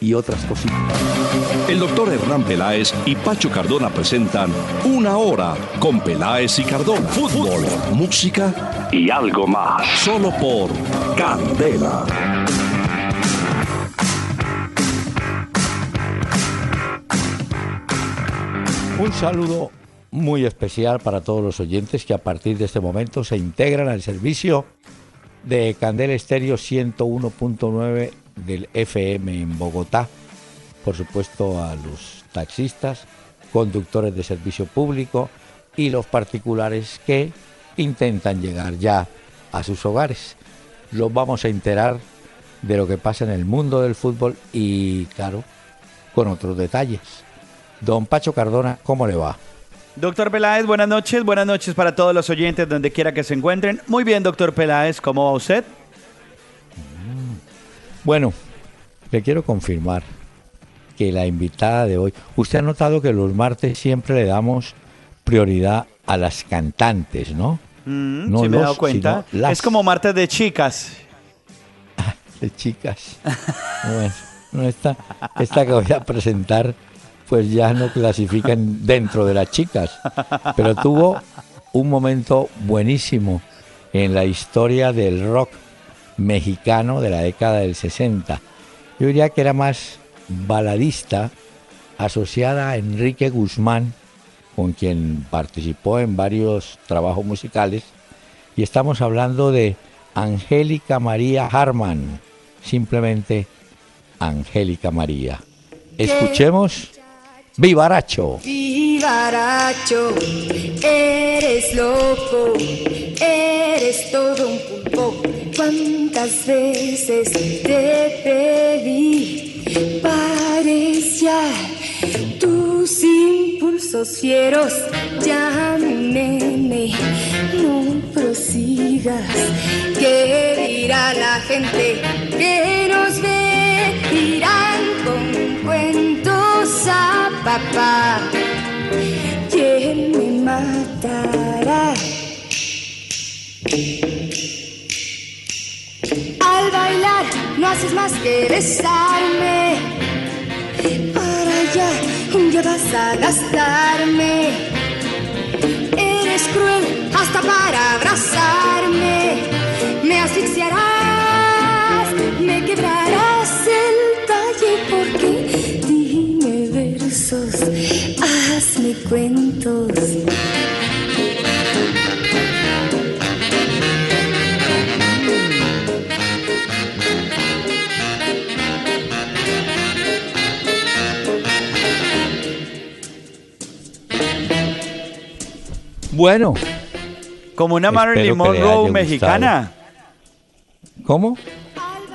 y otras cositas. El doctor Hernán Peláez y Pacho Cardona presentan Una Hora con Peláez y Cardona. Fútbol, música y algo más. Solo por Candela. Un saludo muy especial para todos los oyentes que a partir de este momento se integran al servicio de Candela Estéreo 101.9 del FM en Bogotá. Por supuesto a los taxistas, conductores de servicio público y los particulares que intentan llegar ya a sus hogares. Los vamos a enterar de lo que pasa en el mundo del fútbol y, claro, con otros detalles. Don Pacho Cardona, ¿cómo le va? Doctor Peláez, buenas noches, buenas noches para todos los oyentes donde quiera que se encuentren. Muy bien, doctor Peláez, ¿cómo va usted? Bueno, le quiero confirmar que la invitada de hoy, usted ha notado que los martes siempre le damos prioridad a las cantantes, ¿no? Mm, No sí me he dado cuenta. las. Es como martes de chicas. de chicas. Bueno, no, esta, esta que voy a presentar, pues ya no clasifican dentro de las chicas, pero tuvo un momento buenísimo en la historia del rock mexicano de la década del 60. Yo diría que era más baladista, asociada a Enrique Guzmán, con quien participó en varios trabajos musicales, y estamos hablando de Angélica María Harman, simplemente Angélica María. Escuchemos Vivaracho. Vivaracho, eres loco, eres todo un pulpo. ¿Cuántas veces te pedí parecía tus impulsos fieros? Ya nene, no prosigas. ¿Qué dirá la gente que nos ve? Irán con cuentos a papá. ¿Quién me matará? No haces más que besarme. Para allá ya vas a gastarme. Eres cruel hasta para abrazarme. Me asfixiarás, me quebrarás el talle porque dime versos, hazme cuentos. Bueno, Como una Marilyn Monroe mexicana. ¿cómo?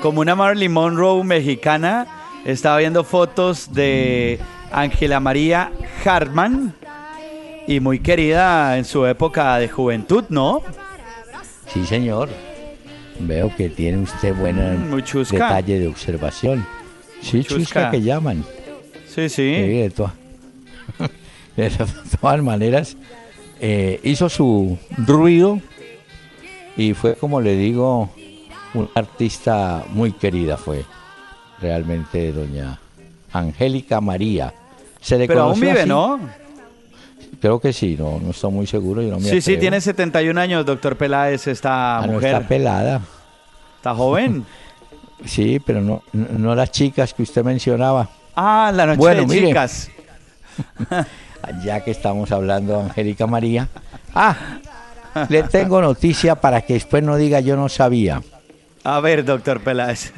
Como una Marilyn Monroe mexicana. Estaba viendo fotos de Ángela María Hartman. Y muy querida en su época de juventud, ¿no? Sí, señor. Veo que tiene usted buen Mm, detalle de observación. Sí, chusca, Chusca. que llaman. Sí, sí. Sí, de todas maneras, eh, hizo su ruido y fue, como le digo, una artista muy querida fue realmente doña Angélica María. Se le Pero aún vive, así. ¿no? Creo que sí, no, no estoy muy seguro. Yo no me Sí, sí, atrevo. tiene 71 años, doctor Peláez, esta Ah, no, mujer. está pelada. Está joven. Sí, pero no, no, no las chicas que usted mencionaba. Ah, la noche Bueno, de chicas. Ya que estamos hablando de Angélica María. Ah, le tengo noticia para que después no diga yo no sabía. A ver, doctor Peláez.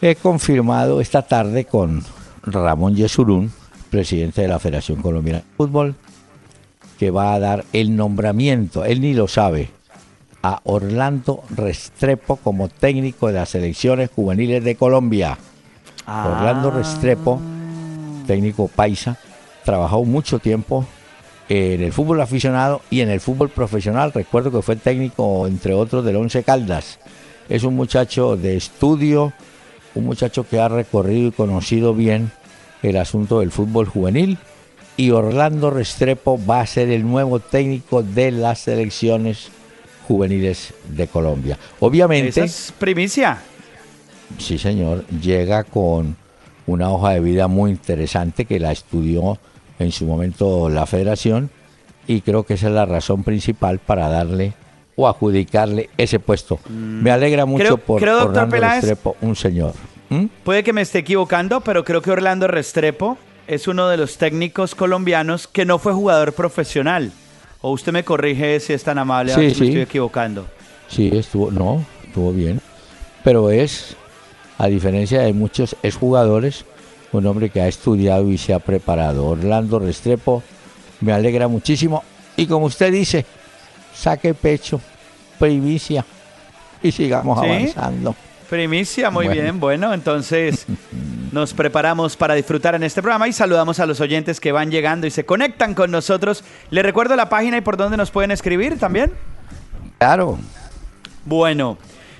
He confirmado esta tarde con Ramón Yesurún, presidente de la Federación Colombiana de Fútbol, que va a dar el nombramiento, él ni lo sabe, a Orlando Restrepo como técnico de las selecciones juveniles de Colombia. Orlando Restrepo, técnico paisa, trabajó mucho tiempo en el fútbol aficionado y en el fútbol profesional. Recuerdo que fue técnico, entre otros, del Once Caldas. Es un muchacho de estudio, un muchacho que ha recorrido y conocido bien el asunto del fútbol juvenil. Y Orlando Restrepo va a ser el nuevo técnico de las selecciones juveniles de Colombia. Obviamente. Esa es primicia. Sí, señor. Llega con una hoja de vida muy interesante que la estudió en su momento la federación y creo que esa es la razón principal para darle o adjudicarle ese puesto. Mm. Me alegra mucho Creo- por creo, Orlando Peláez- Restrepo, un señor. ¿Mm? Puede que me esté equivocando, pero creo que Orlando Restrepo es uno de los técnicos colombianos que no fue jugador profesional. O usted me corrige si es tan amable, a ver Sí, si me sí. estoy equivocando. Sí, estuvo, no, estuvo bien. Pero es, a diferencia de muchos exjugadores, un hombre que ha estudiado y se ha preparado. Orlando Restrepo, me alegra muchísimo. Y como usted dice, saque pecho, primicia y sigamos ¿Sí? avanzando. Primicia, muy Bueno. bien. Bueno, entonces nos preparamos para disfrutar en este programa y saludamos a los oyentes que van llegando y se conectan con nosotros. Les recuerdo la página y por dónde nos pueden escribir también. Claro, Bueno,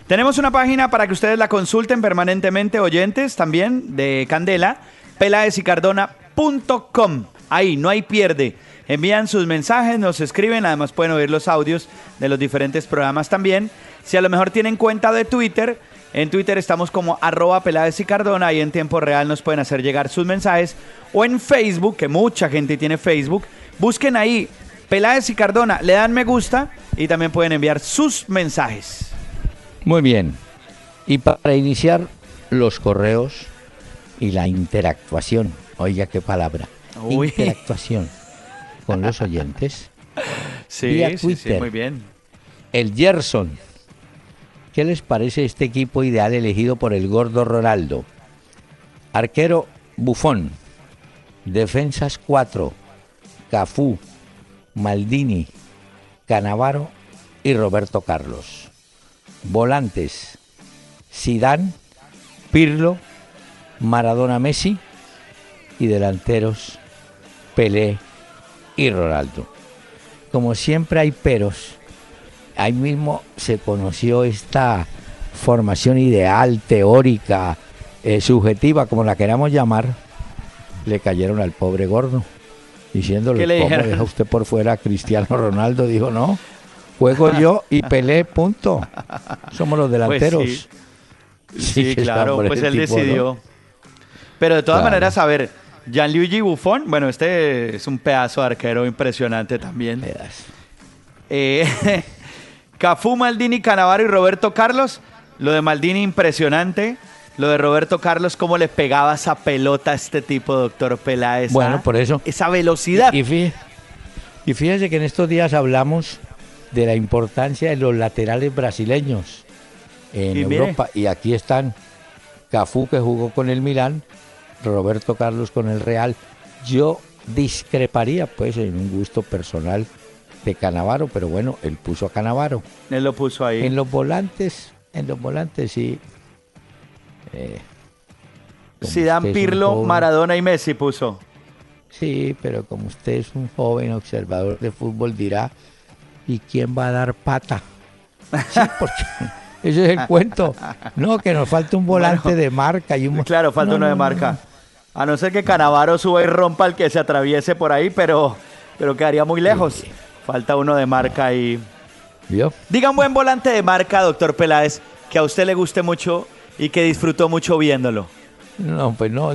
tenemos una página para que ustedes la consulten permanentemente, oyentes también de Candela, pelaesicardona.com. Ahí, no hay pierde. Envían sus mensajes, nos escriben, además pueden oír los audios de los diferentes programas también. Si a lo mejor tienen cuenta de Twitter, en Twitter estamos como arroba Peláez y Cardona y en tiempo real nos pueden hacer llegar sus mensajes. O en Facebook, que mucha gente tiene Facebook, busquen ahí Peláez y Cardona, le dan me gusta y también pueden enviar sus mensajes. Muy bien. Y para iniciar los correos y la interactuación, oiga qué palabra, Uy. interactuación con los oyentes. Sí, Vía sí, sí, Twitter. muy bien. El Gerson. ¿Qué les parece este equipo ideal elegido por el gordo Ronaldo? Arquero Bufón. Defensas 4. Cafú, Maldini, Canavaro y Roberto Carlos. Volantes. Sidán, Pirlo, Maradona Messi y delanteros Pelé y Ronaldo. Como siempre hay peros, ahí mismo se conoció esta formación ideal, teórica, eh, subjetiva, como la queramos llamar, le cayeron al pobre gordo, diciéndole, ¿Qué le ¿cómo deja usted por fuera a Cristiano Ronaldo? Dijo, no, juego yo y Pelé, punto. Somos los delanteros. Pues Sí, que claro, pues él tipo, ¿no? decidió. Pero de todas Claro. maneras, a ver, Gianluigi Buffon, bueno, este es un pedazo de arquero impresionante también. Eh, Cafú, Maldini, Canavaro y Roberto Carlos. Lo de Maldini impresionante. Lo de Roberto Carlos, cómo le pegaba esa pelota a este tipo, doctor Peláez. Bueno, ¿ah? por eso. Esa velocidad. Y fíjese que en estos días hablamos de la importancia de los laterales brasileños en Y mire. Europa. Y aquí están Cafú, que jugó con el Milán, Roberto Carlos con el Real. Yo discreparía, pues, en un gusto personal de Canavaro, pero bueno, él puso a Canavaro. Él lo puso ahí. En los volantes, en los volantes sí. eh, Zidane, Pirlo, joven- Maradona y Messi puso. Sí, pero como usted es un joven observador de fútbol, dirá, ¿y quién va a dar pata? Sí, porque ese es el cuento. No, que nos falta un volante Bueno, de marca y un... Claro, falta No, uno no, de marca. A no ser que Canavaro suba y rompa el que se atraviese por ahí, pero, pero quedaría muy lejos. Falta uno de marca y... ¿Vio? Diga un buen volante de marca, doctor Peláez, que a usted le guste mucho y que disfrutó mucho viéndolo. No, pues no,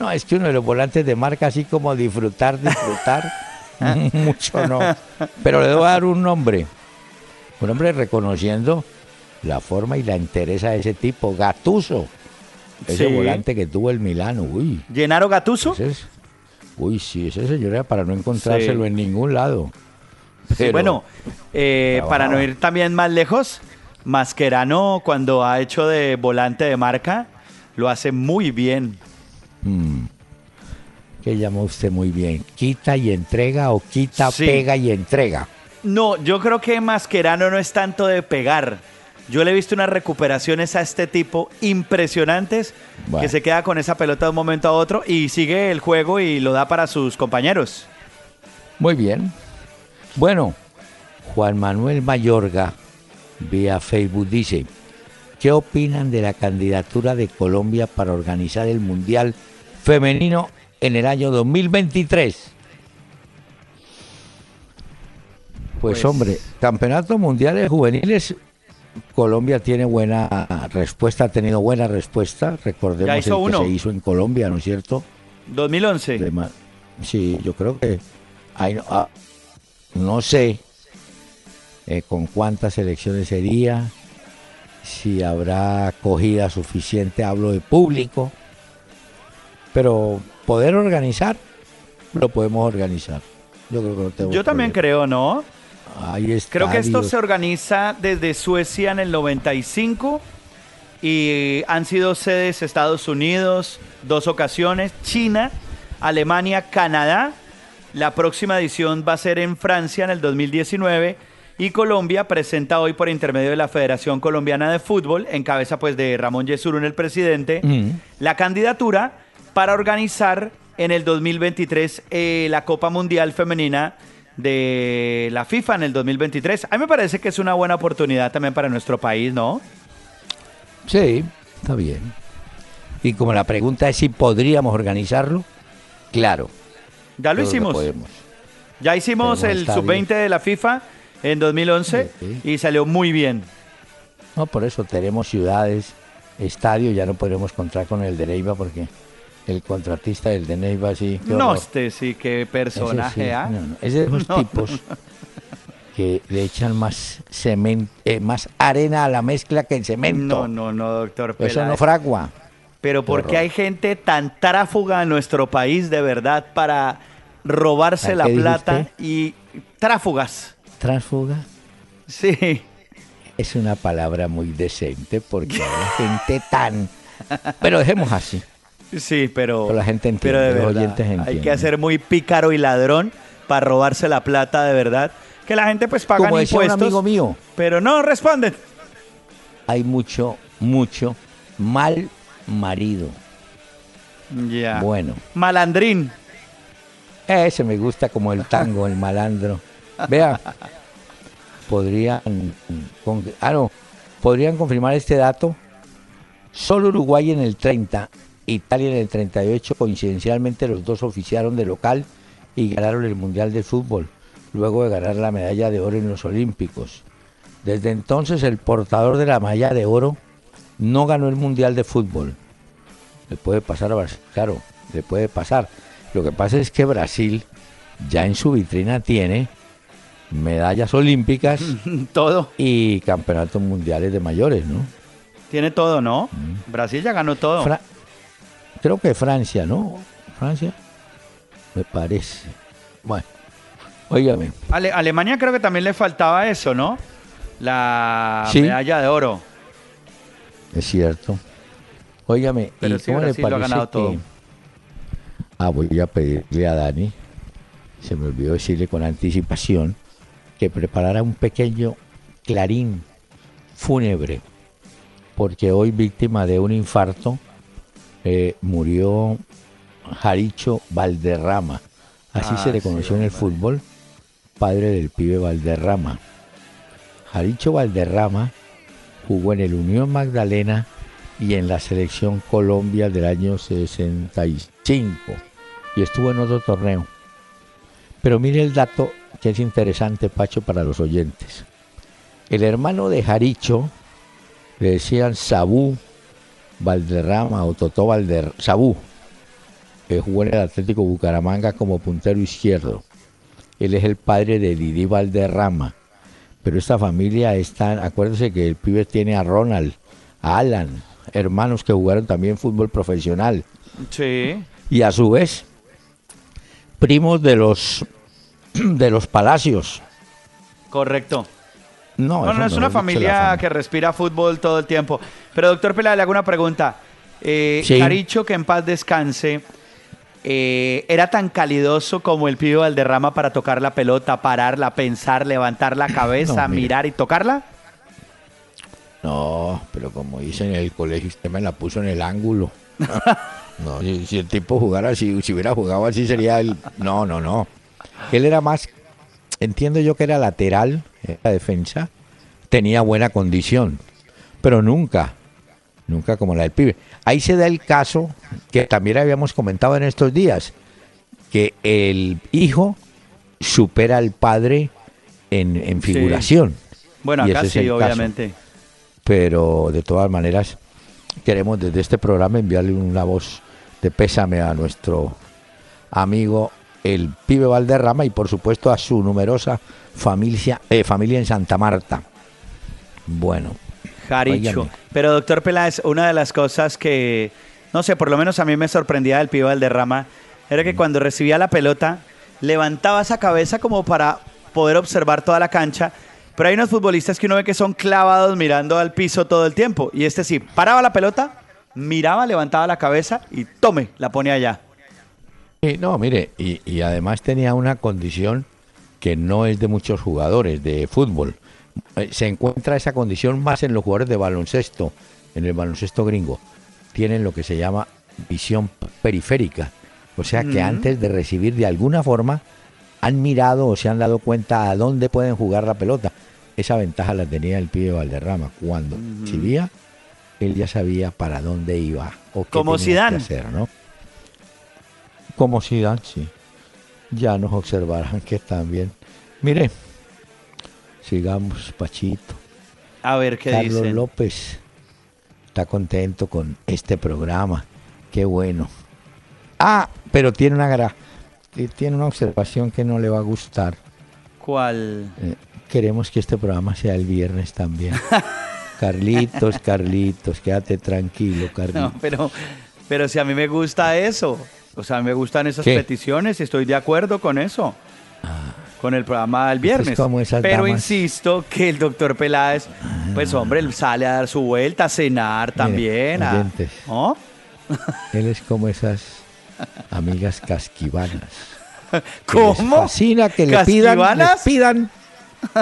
no, es que uno de los volantes de marca, así como disfrutar, disfrutar, mucho no. Pero le a dar un nombre. Un hombre reconociendo la forma y la entereza de ese tipo, Gatuso. Ese Sí. volante que tuvo el Milano, uy. ¿Llenaro Gatuso? Es- uy, sí, ese señor era para no encontrárselo Sí. en ningún lado. Sí, bueno, eh, para no ir también más lejos, Mascherano cuando ha hecho de volante de marca, lo hace muy bien. Mm. ¿Qué llamó usted muy bien? ¿Quita y entrega o quita, Sí. pega y entrega? No, yo creo que Mascherano no es tanto de pegar. Yo le he visto unas recuperaciones a este tipo impresionantes Bueno. que se queda con esa pelota de un momento a otro y sigue el juego y lo da para sus compañeros. Muy bien. Bueno, Juan Manuel Mayorga, vía Facebook, dice, ¿qué opinan de la candidatura de Colombia para organizar el Mundial Femenino en el año 2023? Pues, Pues- hombre, Campeonatos Mundiales Juveniles, Colombia tiene buena respuesta, ha tenido buena respuesta. Recordemos Ya el hizo que uno. se hizo en Colombia, ¿no es cierto? 2011. De ma- Sí, yo creo que hay, ah, no sé eh, con cuántas elecciones sería, si habrá acogida suficiente, hablo de público, pero poder organizar, lo podemos organizar. Yo creo que no tengo Yo también creo, ¿no? Hay Creo que esto se organiza desde Suecia en el 95 y han sido sedes Estados Unidos dos ocasiones, China, Alemania, Canadá. La próxima edición va a ser en Francia en el 2019 y Colombia presenta hoy por intermedio de la Federación Colombiana de Fútbol, en cabeza pues de Ramón Yesurún, el presidente, Mm. la candidatura para organizar en el 2023 eh, la Copa Mundial Femenina de la FIFA en el 2023. A mí me parece que es una buena oportunidad también para nuestro país, ¿no? Sí, está bien. Y como la pregunta es si podríamos organizarlo, claro. Ya lo hicimos. Ya hicimos el estadios. sub-20 de la FIFA en 2011 Sí. y salió muy bien. No, por eso tenemos ciudades, estadios, ya no podremos contar con el de Neiva porque el contratista del de Neiva sí. No, este sí, qué Ese personaje, sí, ¿ah? no, no, Es de No. tipos que le echan más cemento, eh, más arena a la mezcla que el cemento. No, no, no, doctor Eso no fragua. Pero ¿por qué hay gente tan tráfuga en nuestro país de verdad para robarse ¿A la plata y tráfugas? Transfuga Sí. es una palabra muy decente porque hay gente tan. Pero dejemos así. Sí, pero, Pero la gente entiende, pero de los verdad, oyentes Hay que ser muy pícaro y ladrón para robarse la plata de verdad. Que la gente pues paga Como decía un impuestos, amigo mío, pero no responden. hay mucho, mucho mal marido. Ya. Bueno, Malandrín. ese me gusta como el tango, el malandro. Vea, podrían, con- ah, no, podrían confirmar este dato. Solo Uruguay en el 30, Italia en el 38, coincidencialmente los dos oficiaron de local y ganaron el Mundial de Fútbol, luego de ganar la medalla de oro en los Olímpicos. Desde entonces el portador de la medalla de oro no ganó el Mundial de Fútbol. Le puede pasar a Brasil, claro, le puede pasar. Lo que pasa es que Brasil ya en su vitrina tiene medallas olímpicas Todo. y campeonatos mundiales de mayores, ¿no? Tiene todo, ¿no? Brasil ya ganó todo. Fra- creo que Francia, ¿no? Francia, me parece. Bueno, óigame, Ale- Alemania creo que también le faltaba eso, ¿no? La Sí. medalla de oro. es cierto. Óigame, Pero ¿y sí, cómo le Brasil lo ha parece ganado que- todo. Ah, voy a pedirle a Dani, se me olvidó decirle con anticipación, que preparara un pequeño clarín fúnebre, porque hoy víctima de un infarto eh, murió Jaricho Valderrama, así Ah, se le sí, conoció en el fútbol, padre del pibe Valderrama. Jaricho Valderrama jugó en el Unión Magdalena y en la selección Colombia del año 65 y estuvo en otro torneo. Pero mire el dato que es interesante, Pacho, para los oyentes. El hermano de Jaricho le decían Sabú Valderrama o Totó Valder Sabú, que jugó en el Atlético Bucaramanga como puntero izquierdo. Él es el padre de Didi Valderrama. Pero esta familia está, acuérdense que el pibe tiene a Ronald, a Alan, hermanos que jugaron también fútbol profesional. Sí. Y a su vez, primos de los de los palacios. Correcto. No, No, es una familia fam- que respira fútbol todo el tiempo. Pero doctor Pela, le hago una pregunta. Eh, Sí. Caricho, que en paz descanse, eh, ¿era tan calidoso como el pibe Valderrama para tocar la pelota, pararla, pensar, levantar la cabeza, No, mirar y tocarla? No, pero como dicen en el colegio, usted me la puso en el ángulo. No, si, si el tipo jugara así, si hubiera jugado así sería el... No, no, no. Él era más, entiendo yo que era lateral, la defensa, tenía buena condición, pero nunca, nunca como la del pibe. Ahí se da el caso que también habíamos comentado en estos días, que el hijo supera al padre en, figuración. Bueno, acá sí, obviamente. Pero de todas maneras, queremos desde este programa enviarle una voz de pésame a nuestro amigo el pibe Valderrama y por supuesto a su numerosa familia, eh, familia en Santa Marta. Bueno. Jaricho. Pero doctor Peláez, una de las cosas que, no sé, por lo menos a mí me sorprendía del pibe Valderrama, era que cuando recibía la pelota, levantaba esa cabeza como para poder observar toda la cancha. Pero hay unos futbolistas que uno ve que son clavados mirando al piso todo el tiempo. Y este sí, paraba la pelota, miraba, levantaba la cabeza y tome, la pone allá. No, mire, y, y, además tenía una condición que no es de muchos jugadores de fútbol. Eh, se encuentra esa condición más en los jugadores de baloncesto, en el baloncesto gringo. Tienen lo que se llama visión periférica. O sea que antes de recibir de alguna forma han mirado o se han dado cuenta a dónde pueden jugar la pelota. Esa ventaja la tenía el pibe Valderrama. Cuando uh él ya sabía para dónde iba o qué Como tenía que hacer, ¿no? Como Zidane, sí. Ya nos observarán que también. Mire, sigamos, Pachito. A ver qué Carlos López está contento con este programa. Qué bueno. Ah, pero tiene una tiene una observación que no le va a gustar. ¿Cuál? Eh, queremos que este programa sea el viernes también. Carlitos, Carlitos, quédate tranquilo, Carlitos. No, pero, pero si a mí me gusta eso, o sea, me gustan esas peticiones y estoy de acuerdo con eso. Ah. Con el programa del viernes. pero insisto que el doctor Peláez, pues hombre, él sale a dar su vuelta, a cenar también. Él es como esas amigas casquivanas. ¿Cómo? fascina que le pidan, les pidan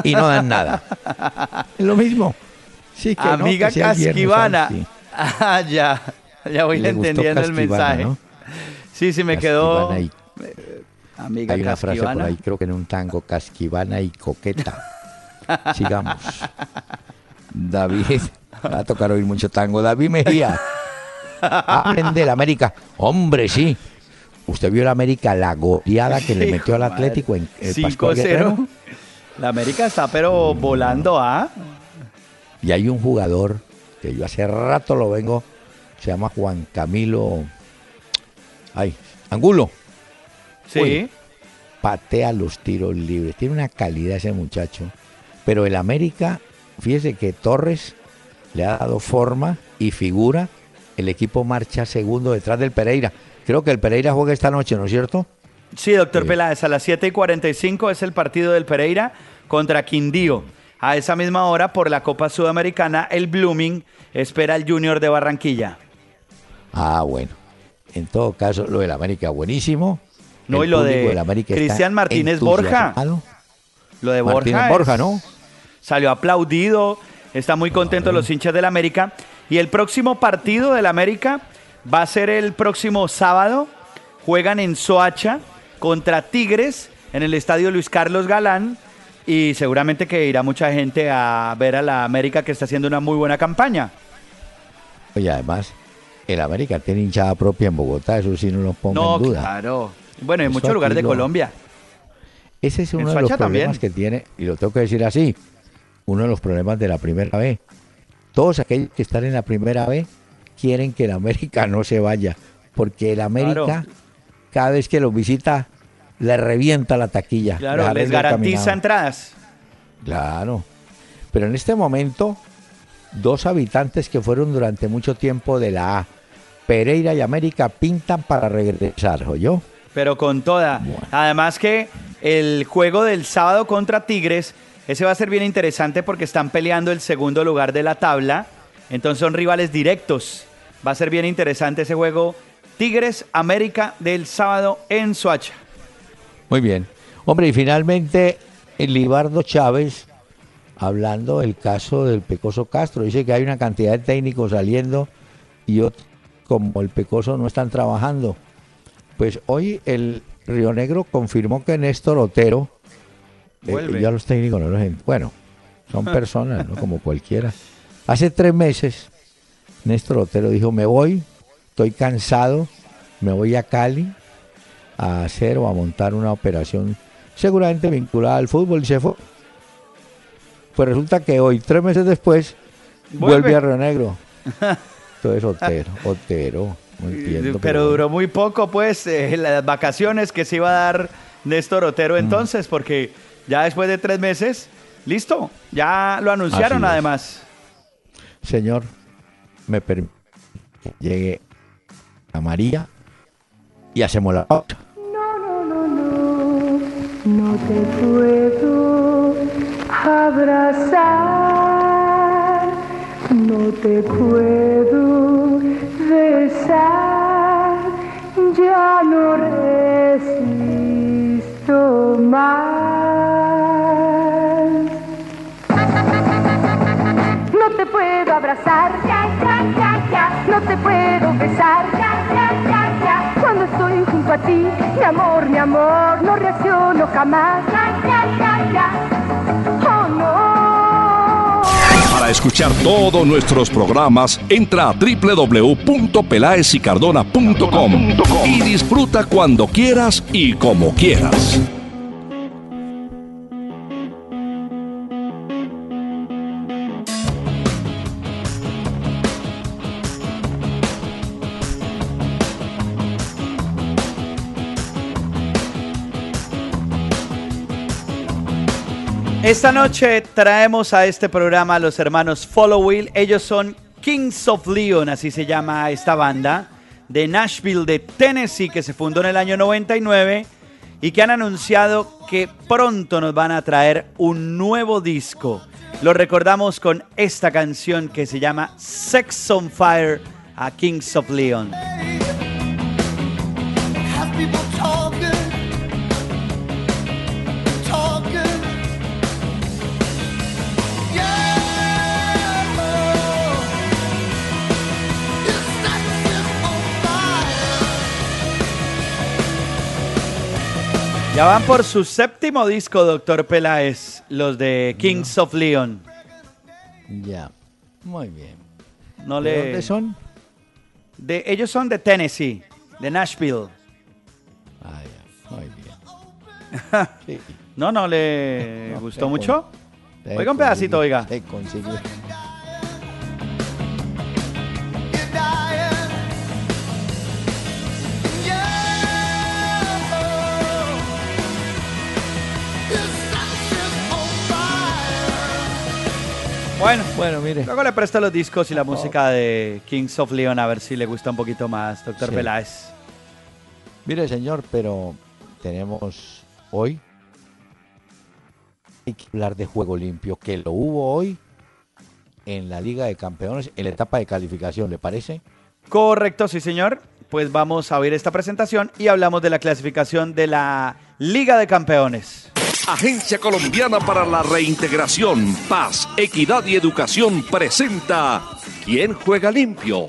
y no dan nada. Es lo mismo. Sí, que Amiga casquivana. Ah, ya. Ya voy entendiendo el mensaje. Sí, sí, me quedó. Amiga Hay una frase por ahí, creo que en un tango, casquivana y coqueta. Sigamos. David, va a tocar oír mucho tango. David Mejía. Hablen la América. Hombre, sí. Usted vio la América, la goleada que le metió al Atlético en el 5-0. La América está pero volando a. ¿ah? Y hay un jugador que yo hace rato lo vengo, se llama Juan Camilo. Ay, Angulo. Sí. patea los tiros libres. Tiene una calidad ese muchacho. Pero el América, fíjese que Torres le ha dado forma y figura el equipo marcha segundo detrás del Pereira. Creo que el Pereira juega esta noche, ¿no es cierto? Sí, doctor Peláez, a las 7 y 45 es el partido del Pereira contra Quindío. A esa misma hora, por la Copa Sudamericana, el Blooming espera al Junior de Barranquilla. Ah, bueno. En todo caso, lo del América buenísimo. No, y lo de Cristian Martínez Borja. Lo de Borja. Borja, ¿no? Salió aplaudido. Está muy contento los hinchas del América. Y el próximo partido del América va a ser el próximo sábado. Juegan en Soacha contra Tigres en el estadio Luis Carlos Galán. Y seguramente que irá mucha gente a ver a la América que está haciendo una muy buena campaña. Oye, además, el América tiene hinchada propia en Bogotá, eso sí no lo pongo en duda. Claro. Bueno, en muchos lugares de Colombia. Ese es uno de los problemas que tiene, y lo tengo que decir así, uno de los problemas de la primera vez todos aquellos que están en la primera B quieren que el América no se vaya, porque el América cada vez que lo visita le revienta la taquilla. Claro, les garantiza entradas. Claro. Pero en este momento, dos habitantes que fueron durante mucho tiempo de la A, Pereira y América, pintan para regresar, yo? Pero con toda. Además que el juego del sábado contra Tigres ese va a ser bien interesante porque están peleando el segundo lugar de la tabla. Entonces son rivales directos. Va a ser bien interesante ese juego. Tigres América del sábado en Soacha. Muy bien. Hombre, y finalmente Libardo Chávez, hablando del caso del Pecoso Castro, dice que hay una cantidad de técnicos saliendo y otros, como el Pecoso, no están trabajando. Pues hoy el Río Negro confirmó que Néstor Otero, eh, ya los técnicos no los en- bueno, son personas, ¿no? Como cualquiera. Hace tres meses, Néstor Otero dijo, me voy, estoy cansado, me voy a Cali a hacer o a montar una operación seguramente vinculada al fútbol y se fue. Pues resulta que hoy, tres meses después, Vuelve. vuelve, a Río Negro. Entonces Otero, Otero, no entiendo. pero duró muy poco, pues, eh, las vacaciones que se iba a dar Néstor Otero Mm. entonces, porque ya después de tres meses, listo, ya lo anunciaron Así es. además. Señor, me permite que llegue a María y hacemos la pausa. No, no, no, no, no te puedo abrazar, no te puedo No te puedo abrazar, ya, ya, ya, ya. No te puedo besar, ya, ya, ya, ya. Cuando estoy junto a ti, mi amor, mi amor, no reacciono jamás, ya, ya, ya, ya. Oh no. Para escuchar todos nuestros programas, entra a www.pelaesicardona.com y disfruta cuando quieras y como quieras. Esta noche traemos a este programa a los hermanos Follow Will. Ellos son Kings of Leon, así se llama esta banda, de Nashville, de Tennessee, que se fundó en el año 99 y que han anunciado que pronto nos van a traer un nuevo disco. Lo recordamos con esta canción que se llama Sex on Fire a Kings of Leon. Ya van por su séptimo disco, doctor Peláez, los de Kings of Leon. Ya, muy bien. No ¿De le... dónde son? De, ellos son de Tennessee, de Nashville. Ah, ya, muy bien. Sí, ¿No, no le gustó mucho? Oiga un pedacito, oiga. Se Bueno, Bueno, mire. luego le presto los discos y la música de Kings of Leon a ver si le gusta un poquito más, doctor Sí. Peláez. Mire, señor, pero tenemos hoy hay que hablar de juego limpio, que lo hubo hoy en la Liga de Campeones, en la etapa de calificación, ¿le parece? Correcto, sí, señor. Pues vamos a oír esta presentación y hablamos de la clasificación de la Liga de Campeones. Agencia Colombiana para la Reintegración, Paz, Equidad y Educación presenta ¿Quién juega limpio?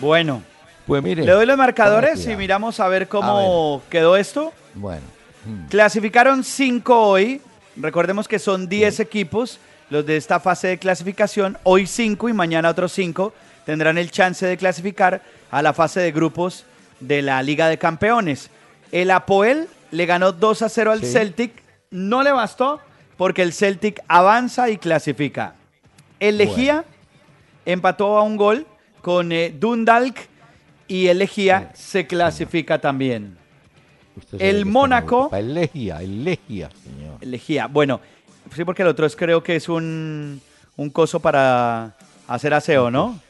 Bueno, Pues mire. le doy los marcadores y miramos a ver cómo quedó esto. Bueno, mm, Clasificaron cinco hoy. Recordemos que son 10 equipos los de esta fase de clasificación. Hoy cinco y mañana otros cinco tendrán el chance de clasificar a la fase de grupos de la Liga de Campeones. El Apoel le ganó 2 a 0 al Sí. Celtic. No le bastó porque el Celtic avanza y clasifica. El Lejía empató a un gol con eh, Dundalk y el Lejía se clasifica también. usted el Mónaco-. El Legia, el Legia, señor. Lejía. Bueno, sí, porque el otro es creo que es un, un coso para hacer aseo, ¿no?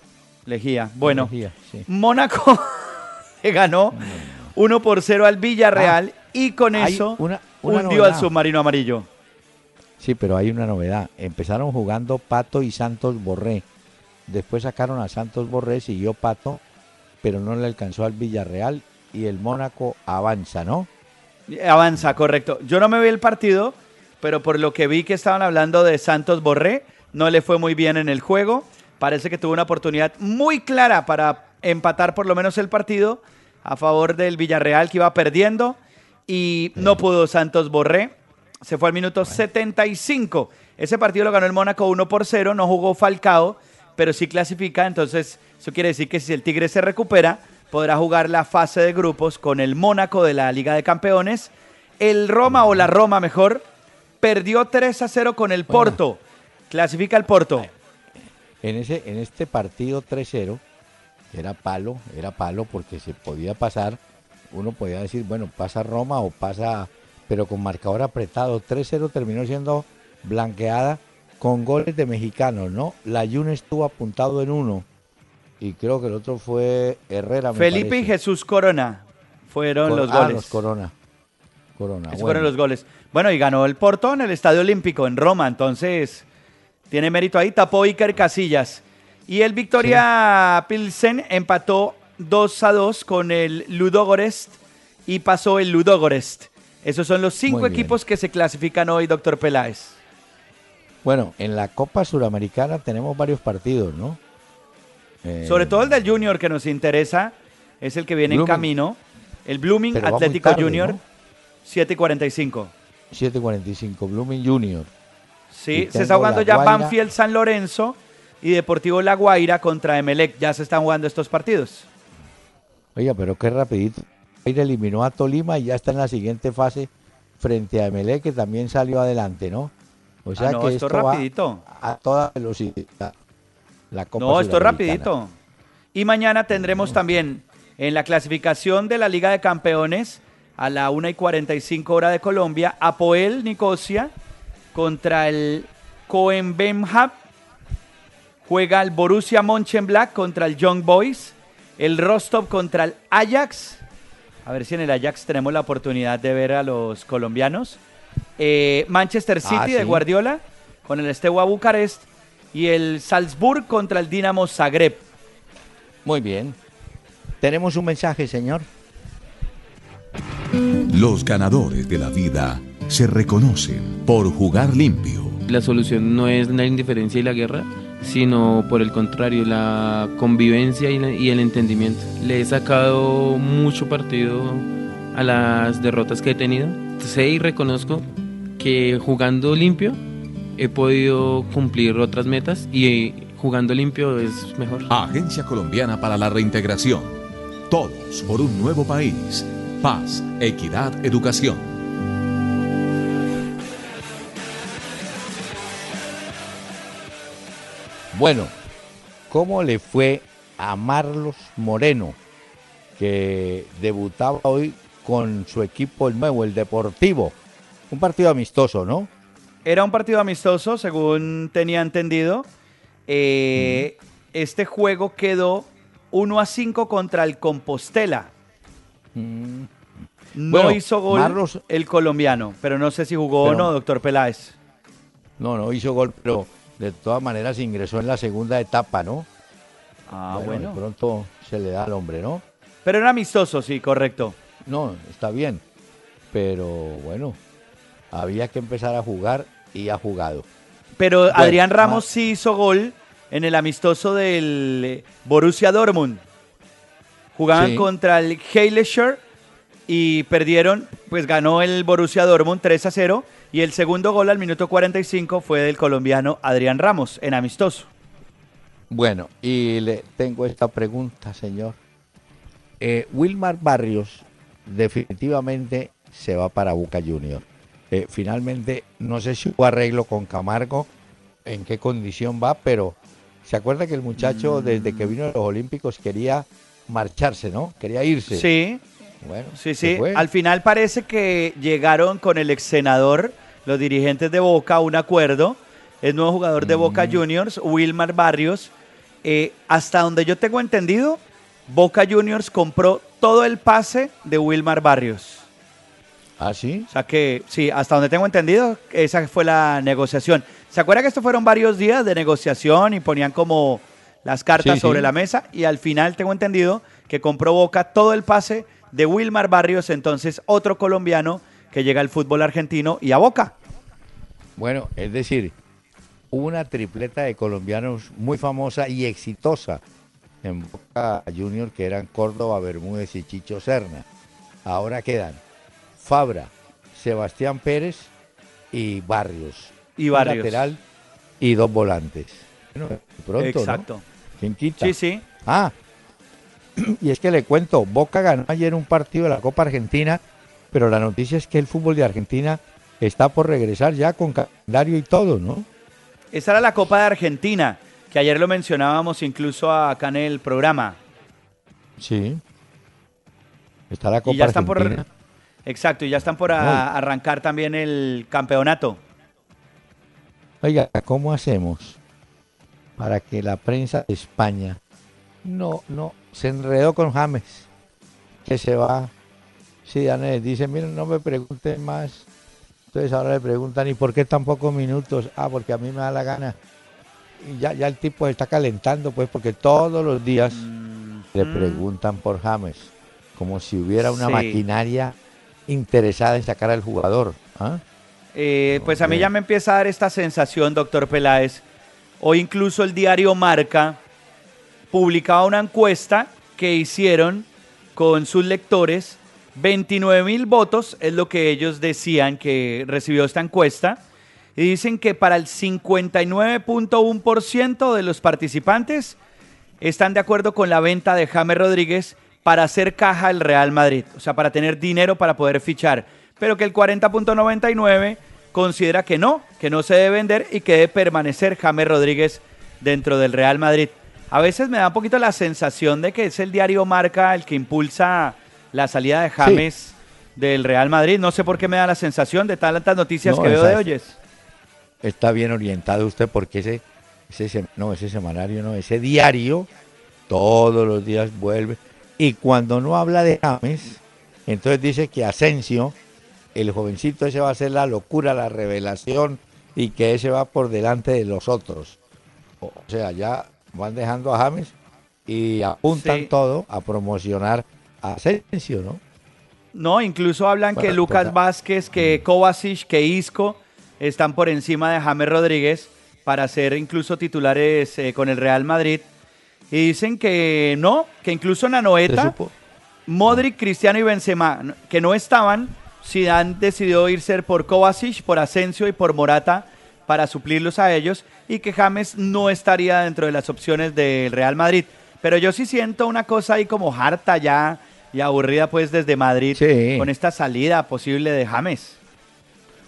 Lejía. Bueno, sí. Mónaco le ganó 1 por 0 al Villarreal y con hay eso una- una hundió al submarino amarillo. Sí, pero hay una novedad. Empezaron jugando Pato y Santos Borré. Después sacaron a Santos Borré, siguió Pato, pero no le alcanzó al Villarreal y el Mónaco avanza, ¿no? Avanza, correcto. Yo no me vi el partido, pero por lo que vi que estaban hablando de Santos Borré, no le fue muy bien en el juego. Parece que tuvo una oportunidad muy clara para empatar por lo menos el partido. a favor del Villarreal que iba perdiendo y no pudo Santos Borré. Se fue al minuto 75. Ese partido lo ganó el Mónaco 1 por 0, no jugó Falcao, pero sí clasifica, entonces eso quiere decir que si el Tigre se recupera, podrá jugar la fase de grupos con el Mónaco de la Liga de Campeones. El Roma o la Roma mejor perdió 3 a 0 con el Porto. Clasifica el Porto. En, ese, en este partido 3-0, era palo, era palo porque se podía pasar, uno podía decir, bueno, pasa Roma o pasa, pero con marcador apretado. 3-0 terminó siendo blanqueada con goles de mexicanos, ¿no? La Jun estuvo apuntado en uno y creo que el otro fue Herrera. me Felipe y. Jesús Corona fueron Cor- los ah, goles. los Corona. Corona. Esos bueno. fueron los goles. Bueno, y ganó el Porto en el Estadio Olímpico en Roma, entonces tiene mérito ahí. Tapó Iker Casillas. Y el Victoria Pilsen empató 2 a 2 con el Ludogorest y pasó el Ludogorest. Esos son los cinco equipos que se clasifican hoy, doctor Peláez. Bueno, en la Copa Suramericana tenemos varios partidos, ¿no? Eh, Sobre todo el del Junior que nos interesa, es el que viene en camino. El Blooming Atlético tarde, Junior, ¿no? 7 y 45. 7.45, Blooming Junior. Sí, se está jugando ya Guaira. Banfield San Lorenzo y Deportivo La Guaira contra Emelec. Ya se están jugando estos partidos. Oiga, pero qué rapidito. Aire eliminó a Tolima y ya está en la siguiente fase frente a Emelec, que también salió adelante, ¿no? O sea Ah, no, que esto esto, va rapidito. a toda velocidad. La Copa No, esto es rapidito. Y mañana tendremos también en la clasificación de la Liga de Campeones a la 1 y 45 hora de Colombia, Apoel Nicosia contra el Coenbemhab. Juega el Borussia Mönchengladbach contra el Young Boys. El Rostov contra el Ajax. A ver si en el Ajax tenemos la oportunidad de ver a los colombianos. Eh, Manchester City Ah, de sí. Guardiola con el Steaua Bucarest. Y el Salzburg contra el Dinamo Zagreb. Muy bien. Tenemos un mensaje, señor. Los ganadores de la vida se reconocen por jugar limpio. La solución no es la indiferencia y la guerra, sino por el contrario, la convivencia y, el entendimiento. Le he sacado mucho partido a las derrotas que he tenido. Sé y reconozco que jugando limpio he podido cumplir otras metas y jugando limpio es mejor. Agencia Colombiana para la Reintegración. Todos por un nuevo país. Paz, equidad, educación. Bueno, ¿cómo le fue a Marlos Moreno, que debutaba hoy con su equipo el nuevo, el Deportivo? Un partido amistoso, ¿no? Era un partido amistoso, según tenía entendido. Eh, Este juego quedó 1 a 5 contra el Compostela. No Bueno, hizo gol Marlos- el colombiano, pero no sé si jugó Pero- o no, doctor Peláez. No, no hizo gol, pero de todas maneras ingresó en la segunda etapa, ¿no? Ah, Bueno, bueno. De pronto se le da al hombre, ¿no? Pero era amistoso, sí, correcto. No, está bien. Pero bueno, había que empezar a jugar y ha jugado. Pero Adrián ah. Ramos sí hizo gol en el amistoso del eh, Borussia Dortmund. Jugaban Sí. contra el Heilescher y perdieron, pues ganó el Borussia Dortmund 3 a 0 y el segundo gol al minuto 45 fue del colombiano Adrián Ramos en amistoso. Bueno, y le tengo esta pregunta, señor. Eh, Wilmar Barrios definitivamente se va para Boca Junior. Eh, finalmente, no sé si hubo arreglo con Camargo, en qué condición va, pero se acuerda que el muchacho desde que vino a los Olímpicos quería marcharse, ¿no? Quería irse. Sí, Bueno, sí, sí. Al final parece que llegaron con el ex senador, los dirigentes de Boca, un acuerdo. El nuevo jugador de Mm. Boca Juniors, Wilmar Barrios. Eh, hasta donde yo tengo entendido, Boca Juniors compró todo el pase de Wilmar Barrios. ¿Ah, sí? O sea que, sí, hasta donde tengo entendido, esa fue la negociación. ¿Se acuerda que estos fueron varios días de negociación y ponían como las cartas Sí, sobre sí. la mesa? Y al final tengo entendido que compró Boca todo el pase de Wilmar Barrios, entonces otro colombiano que llega al fútbol argentino y a Boca. Bueno, es decir, una tripleta de colombianos muy famosa y exitosa en Boca Junior, que eran Córdoba, Bermúdez y Chicho Serna. Ahora quedan Fabra, Sebastián Pérez y Barrios. Y Un Barrios. lateral y dos volantes. Bueno, pronto, ¿no? Exacto. ¿Quién quita? Sí, sí. Ah, y es que le cuento, Boca ganó ayer un partido de la Copa Argentina, pero la noticia es que el fútbol de Argentina está por regresar ya con calendario y todo, ¿no? Esa era la Copa de Argentina, que ayer lo mencionábamos incluso acá en el programa. Sí. Está la Copa y ya están por Argentina. Exacto, y ya están por a- arrancar también el campeonato. Oiga, ¿cómo hacemos para que la prensa de España no, no, se enredó con James, que se va? Zidane dice, miren, no me pregunten más. Entonces ahora le preguntan, ¿y por qué tan pocos minutos? Ah, porque a mí me da la gana. Y ya, ya el tipo está calentando, pues, porque todos los días le preguntan por James, como si hubiera una Sí. maquinaria interesada en sacar al jugador. ¿ah? Eh, pues a mí ya me empieza a dar esta sensación, doctor Peláez. Hoy incluso el diario Marca publicaba una encuesta que hicieron con sus lectores. 29 mil votos es lo que ellos decían que recibió esta encuesta. Y dicen que para el 59.1% de los participantes están de acuerdo con la venta de James Rodríguez para hacer caja al Real Madrid, o sea, para tener dinero para poder fichar, pero que el 40.99 considera que no, que no se debe vender y que debe permanecer James Rodríguez dentro del Real Madrid. A veces me da un poquito la sensación de que es el diario Marca el que impulsa la salida de James del Real Madrid. No sé por qué me da la sensación de tantas noticias No, que veo de es- oyes. está bien orientado usted porque ese, ese, no, ese semanario, no, ese diario todos los días vuelve. Y cuando no habla de James, entonces dice que Asensio, el jovencito ese va a ser la locura, la revelación y que ese va por delante de los otros. O sea, ya van dejando a James y apuntan Sí. todo a promocionar a Asensio, ¿no? No, incluso hablan que Lucas pues, Vázquez, que Kovacic, que Isco están por encima de James Rodríguez para ser incluso titulares eh, con el Real Madrid. Y dicen que no, que incluso Nanoeta, Modric, Cristiano y Benzema, que no estaban, Zidane decidió irse por Kovacic, por Asensio y por Morata para suplirlos a ellos y que James no estaría dentro de las opciones del Real Madrid. Pero yo sí siento una cosa ahí como harta ya y aburrida pues desde Madrid Sí. con esta salida posible de James.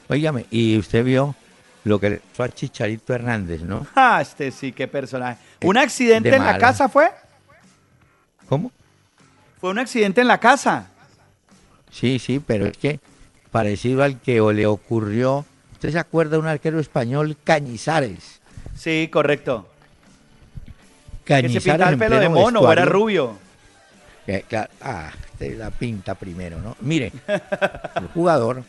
Óigame, y usted vio lo que le pasó a Chicharito Hernández, ¿no? Ah, este sí, qué personaje. ¿Un accidente de en la casa fue? ¿Cómo? Fue un accidente en la casa. Sí, sí, pero es que parecido al que o le ocurrió. ¿Usted se acuerda de un arquero español, Cañizares? Sí, correcto. Que se Cañizares pintaba el pelo de mono o era rubio. Ah, la pinta primero, ¿no? Mire, el jugador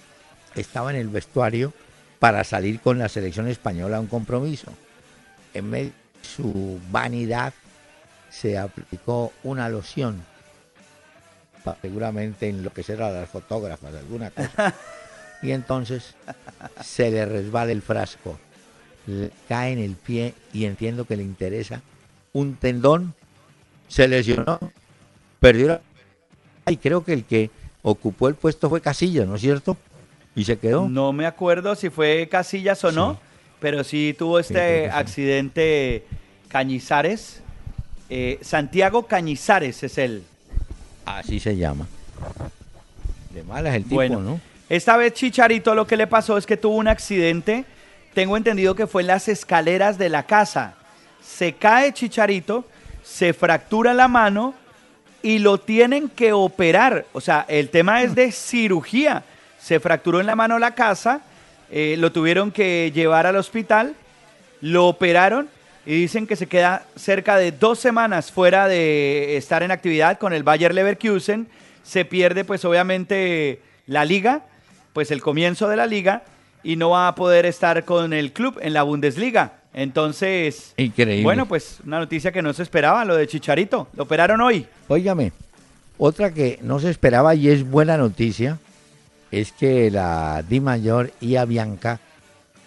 estaba en el vestuario para salir con la selección española a un compromiso. En medio de su vanidad se aplicó una loción para seguramente enloquecer a las fotógrafas, alguna cosa. Y entonces se le resbala el frasco, cae en el pie y entiendo que le interesa un tendón, se lesionó, perdió la... Y creo que el que ocupó el puesto fue Casilla, ¿no es cierto? Y se quedó. No me acuerdo si fue Casillas o no, Sí. pero sí tuvo este sí. accidente Cañizares. Eh, Santiago Cañizares es él. Así se llama. De malas el tipo, Bueno, ¿no? esta vez Chicharito lo que le pasó es que tuvo un accidente. Tengo entendido que fue en las escaleras de la casa. Se cae Chicharito, se fractura la mano y lo tienen que operar. O sea, el tema es de cirugía. Se fracturó en la mano la casa, eh, lo tuvieron que llevar al hospital, lo operaron y dicen que se queda cerca de dos semanas fuera de estar en actividad con el Bayer Leverkusen. Se pierde, pues obviamente, la liga, pues el comienzo de la liga y no va a poder estar con el club en la Bundesliga. Entonces, Increíble. bueno, pues una noticia que no se esperaba, lo de Chicharito. Lo operaron hoy. Óigame, otra que no se esperaba y es buena noticia es que la Di Mayor y Avianca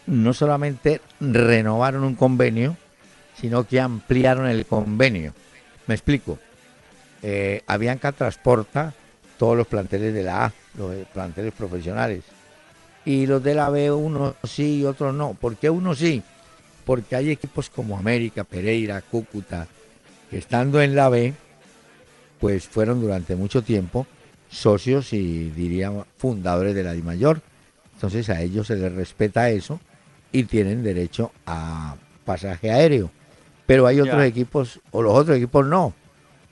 no solamente renovaron un convenio, sino que ampliaron el convenio. Me explico. Eh, Avianca transporta todos los planteles de la A, los planteles profesionales. Y los de la B, unos sí y otros no. ¿Por qué unos sí? Porque hay equipos como América, Pereira, Cúcuta, que estando en la B, pues fueron durante mucho tiempo socios y diría fundadores de la DIMAYOR. Entonces a ellos se les respeta eso y tienen derecho a pasaje aéreo. Pero hay otros equipos, o los otros equipos no.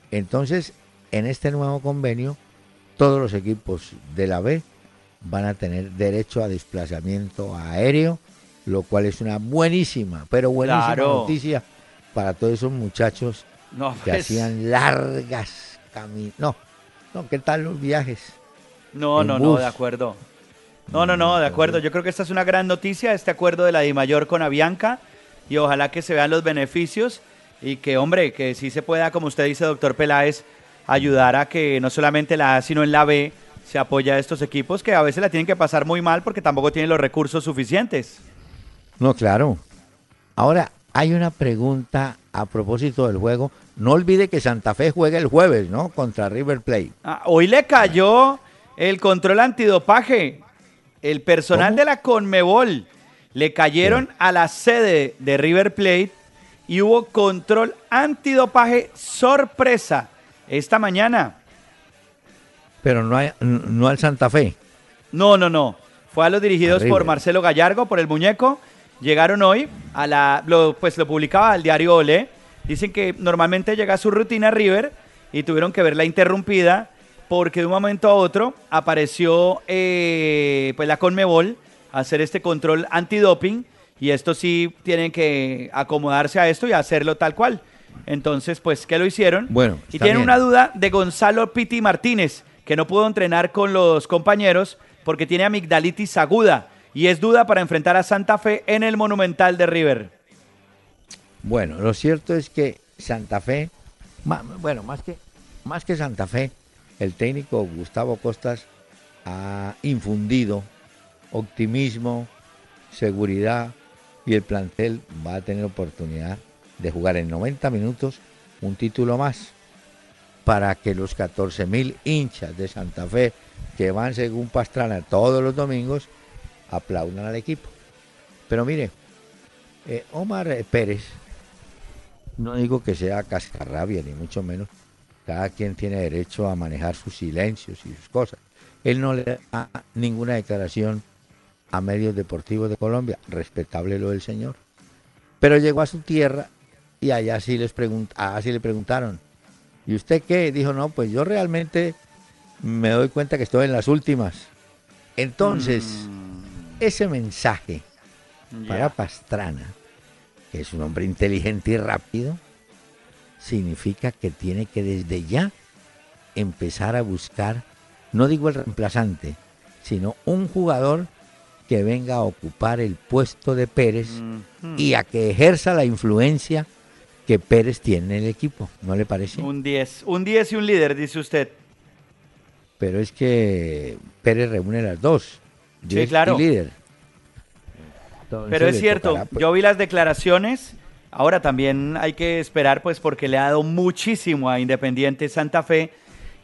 Entonces, en este nuevo convenio, todos los equipos de la B van a tener derecho a desplazamiento aéreo, lo cual es una buenísima, pero buenísima Claro. noticia para todos esos muchachos No, que pues, hacían largas caminos. No, no, ¿qué tal los viajes? no, en no, no, de acuerdo. No, no, no, de acuerdo. Yo creo que esta es una gran noticia, este acuerdo de la DIMAYOR con Avianca, y ojalá que se vean los beneficios y que, hombre, que sí se pueda, como usted dice, doctor Peláez, ayudar a que no solamente la A, sino en la B se apoya a estos equipos que a veces la tienen que pasar muy mal porque tampoco tienen los recursos suficientes. No, claro. Ahora, hay una pregunta a propósito del juego. No olvide que Santa Fe juega el jueves, ¿no? Contra River Plate. Ah, hoy le cayó el control antidopaje. El personal ¿Cómo? de la Conmebol le cayeron a la sede de River Plate y hubo control antidopaje sorpresa esta mañana. Pero no, hay- no al Santa Fe. No, no, no. Fue a los dirigidos A por. Marcelo Gallardo, por el muñeco. Llegaron hoy a la. Lo, pues lo publicaba el diario Ole. Dicen que normalmente llega a su rutina River y tuvieron que verla interrumpida porque de un momento a otro apareció eh, pues la Conmebol a hacer este control antidoping y esto sí tienen que acomodarse a esto y hacerlo tal cual. Entonces, pues, ¿qué lo hicieron? Bueno, y tienen bien. una duda de Gonzalo Piti Martínez, que no pudo entrenar con los compañeros porque tiene amigdalitis aguda y es duda para enfrentar a Santa Fe en el Monumental de River. Bueno, lo cierto es que Santa Fe, bueno, más que, más que Santa Fe, el técnico Gustavo Costas ha infundido optimismo, seguridad y el plantel va a tener oportunidad de jugar en 90 minutos un título más para que los 14 mil hinchas de Santa Fe que van según Pastrana todos los domingos aplaudan al equipo. Pero mire, eh, Omar Pérez, no digo que sea cascarrabia, ni mucho menos. Cada quien tiene derecho a manejar sus silencios y sus cosas. Él no le da ninguna declaración a medios deportivos de Colombia. Respetable lo del señor. Pero llegó a su tierra y allá sí, les allá sí le preguntaron. ¿Y usted qué? Dijo, no, pues yo realmente me doy cuenta que estoy en las últimas. Entonces, ese mensaje para. Pastrana, que es un hombre inteligente y rápido, significa que tiene que desde ya empezar a buscar, no digo el reemplazante, sino un jugador que venga a ocupar el puesto de Pérez y a que ejerza la influencia que Pérez tiene en el equipo, ¿no le parece? Un 10, un 10 y un líder, dice usted. Pero es que Pérez reúne las dos, 10 claro. líder. Entonces Pero es cierto, tocará, pues, yo vi las declaraciones. Ahora también hay que esperar, pues, porque le ha dado muchísimo a Independiente Santa Fe.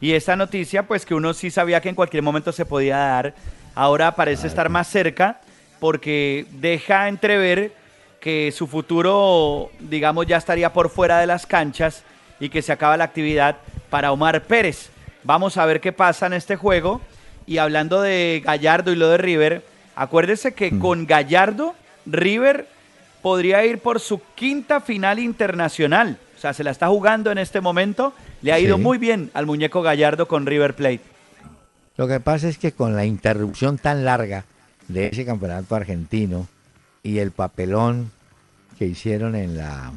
Y esta noticia, pues, que uno sí sabía que en cualquier momento se podía dar. Ahora parece estar más cerca porque deja entrever que su futuro, digamos, ya estaría por fuera de las canchas y que se acaba la actividad para Omar Pérez. Vamos a ver qué pasa en este juego. Y hablando de Gallardo y lo de River, acuérdese que con Gallardo, River podría ir por su quinta final internacional. O sea, se la está jugando en este momento. Le ha ido Sí. muy bien al muñeco Gallardo con River Plate. Lo que pasa es que con la interrupción tan larga de ese campeonato argentino y el papelón que hicieron en la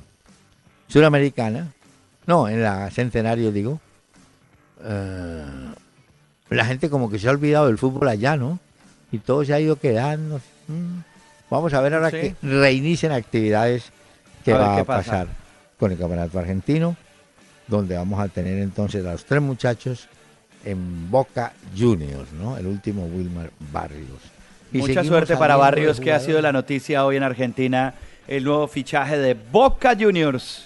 Suramericana, no, en la Centenario digo, eh, la gente como que se ha olvidado del fútbol allá, ¿no? Y todo se ha ido quedando. Mm. Vamos a ver ahora Sí. que reinicien actividades que A va a pasa. pasar con el campeonato argentino, donde vamos a tener entonces a los tres muchachos en Boca Juniors, ¿no? El último Wilmar Barrios. Y Mucha suerte para Barrios, que ha sido la noticia hoy en Argentina, el nuevo fichaje de Boca Juniors.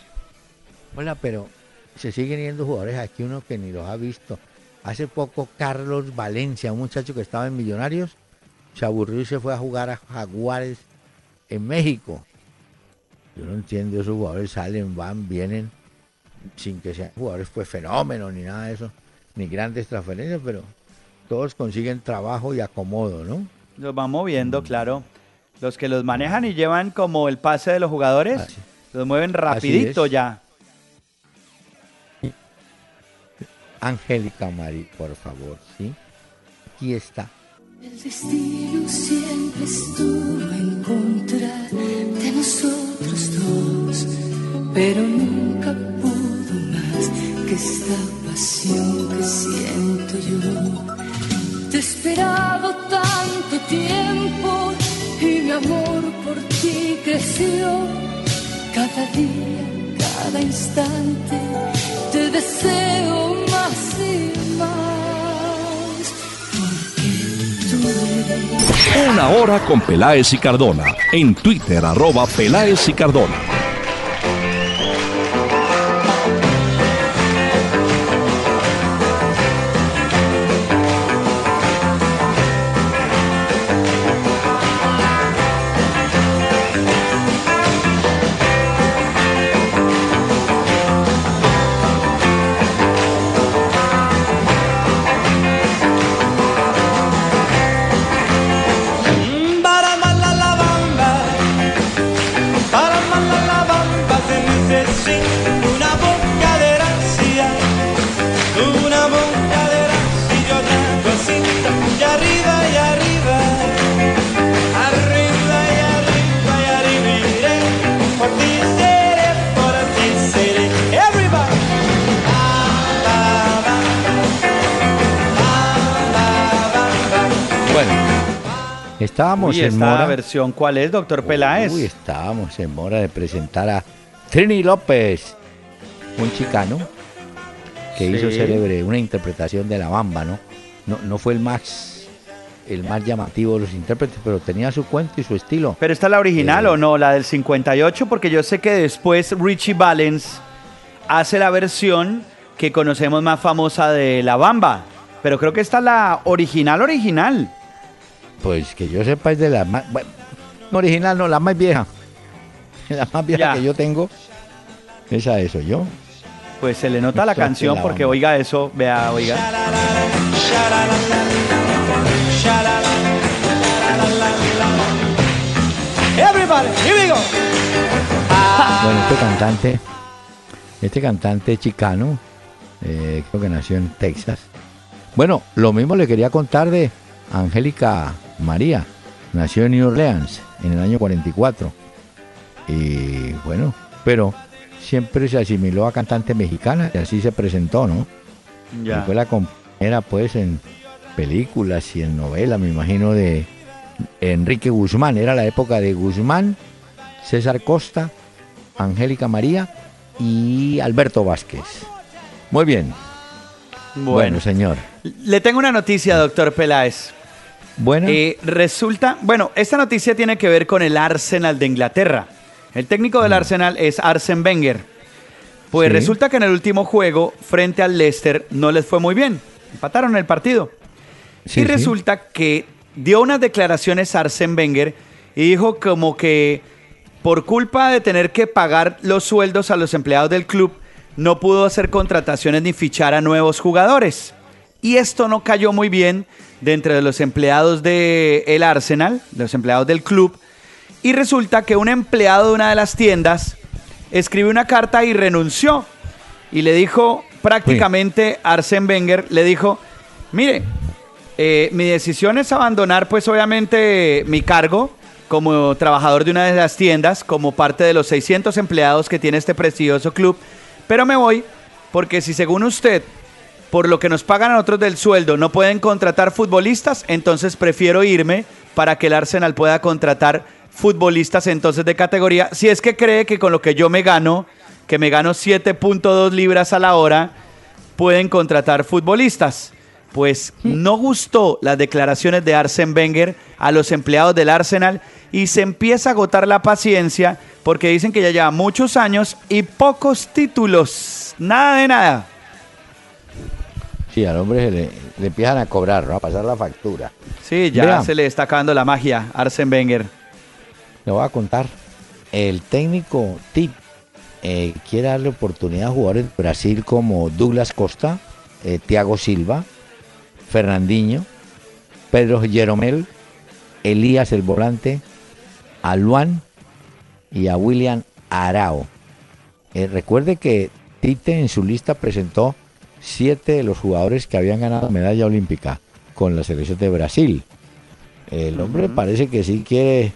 Hola, pero se siguen yendo jugadores aquí, uno que ni los ha visto. Hace poco Carlos Valencia, un muchacho que estaba en Millonarios, se aburrió y se fue a jugar a Jaguares en México. Yo no entiendo, esos jugadores salen, van, vienen, sin que sean jugadores pues fenómenos ni nada de eso, ni grandes transferencias, pero todos consiguen trabajo y acomodo, ¿no? Los van moviendo, claro. Los que los manejan y llevan como el pase de los jugadores, Así. los mueven rapidito ya. Angélica Mari, por favor, ¿sí? Aquí está. El destino siempre estuvo en contra de nosotros dos, pero nunca pudo más que esta pasión que siento yo. Te he esperado tanto tiempo y mi amor por ti creció. Cada día, cada instante, te deseo más y más. Porque tú eres. Una hora con Peláez y Cardona. En Twitter, arroba Peláez y Cardona. Estábamos Uy, en esta mora. versión, ¿cuál es, doctor Peláez? Uy, estábamos en mora de presentar a Trini López, un chicano que hizo célebre una interpretación de la bamba, ¿no? No, no fue el más, el más llamativo de los intérpretes, pero tenía su cuento y su estilo. ¿Pero esta es la original Eh. o no? La del 58, porque yo sé que después Richie Valens hace la versión que conocemos más famosa de La Bamba. Pero creo que esta es la original, original. Pues que yo sepa es de la más, bueno, no original, no, la más vieja. La más vieja Ya. que yo tengo, esa de soy yo. Pues se le nota la canción La porque oiga eso, vea, oiga. Everybody, here we go. Bueno, este cantante, este cantante chicano, eh, creo que nació en Texas. Bueno, lo mismo le quería contar de Angélica María. Nació en New Orleans en el año 44. Y bueno, pero siempre se asimiló a cantante mexicana y así se presentó, ¿no? Y Ya. fue la compañera pues en películas y en novelas, me imagino, de Enrique Guzmán. Era la época de Guzmán, César Costa, Angélica María y Alberto Vázquez. Muy bien. Bueno, Bueno, señor. le tengo una noticia, doctor Peláez. Bueno, Eh, resulta, bueno, esta noticia tiene que ver con el Arsenal de Inglaterra. El técnico del Arsenal es Arsen Wenger. Pues Sí. resulta que en el último juego, frente al Leicester, no les fue muy bien. Empataron el partido. sí, y sí. resulta que dio unas declaraciones Arsen Wenger y dijo como que por culpa de tener que pagar los sueldos a los empleados del club, no pudo hacer contrataciones ni fichar a nuevos jugadores. Y esto no cayó muy bien dentro de los empleados del el Arsenal, de los empleados del club. Y resulta que un empleado de una de las tiendas escribió una carta y renunció. Y le dijo prácticamente Arsen Wenger, le dijo, mire, eh, mi decisión es abandonar pues obviamente mi cargo como trabajador de una de las tiendas, como parte de los 600 empleados que tiene este prestigioso club, pero me voy porque si según usted, por lo que nos pagan a nosotros del sueldo, no pueden contratar futbolistas, entonces prefiero irme para que el Arsenal pueda contratar futbolistas entonces de categoría, si es que cree que con lo que yo me gano, que me gano 7.2 libras a la hora, pueden contratar futbolistas. pues no gustó las declaraciones de Arsen Wenger a los empleados del Arsenal y se empieza a agotar la paciencia porque dicen que ya lleva muchos años y pocos títulos. Nada de nada. Sí, al hombre se le, le empiezan a cobrar, ¿no? a pasar la factura. Sí, ya se le está acabando la magia Arsen Wenger. Le voy a contar. El técnico Tip eh, quiere darle oportunidad a jugadores de Brasil como Douglas Costa, eh, Thiago Silva, Fernandinho, Pedro Jeromel, Elías el volante, a Luan y a William Arao. Eh, recuerde que Tite en su lista presentó siete de los jugadores que habían ganado medalla olímpica con la selección de Brasil. El hombre parece que sí quiere,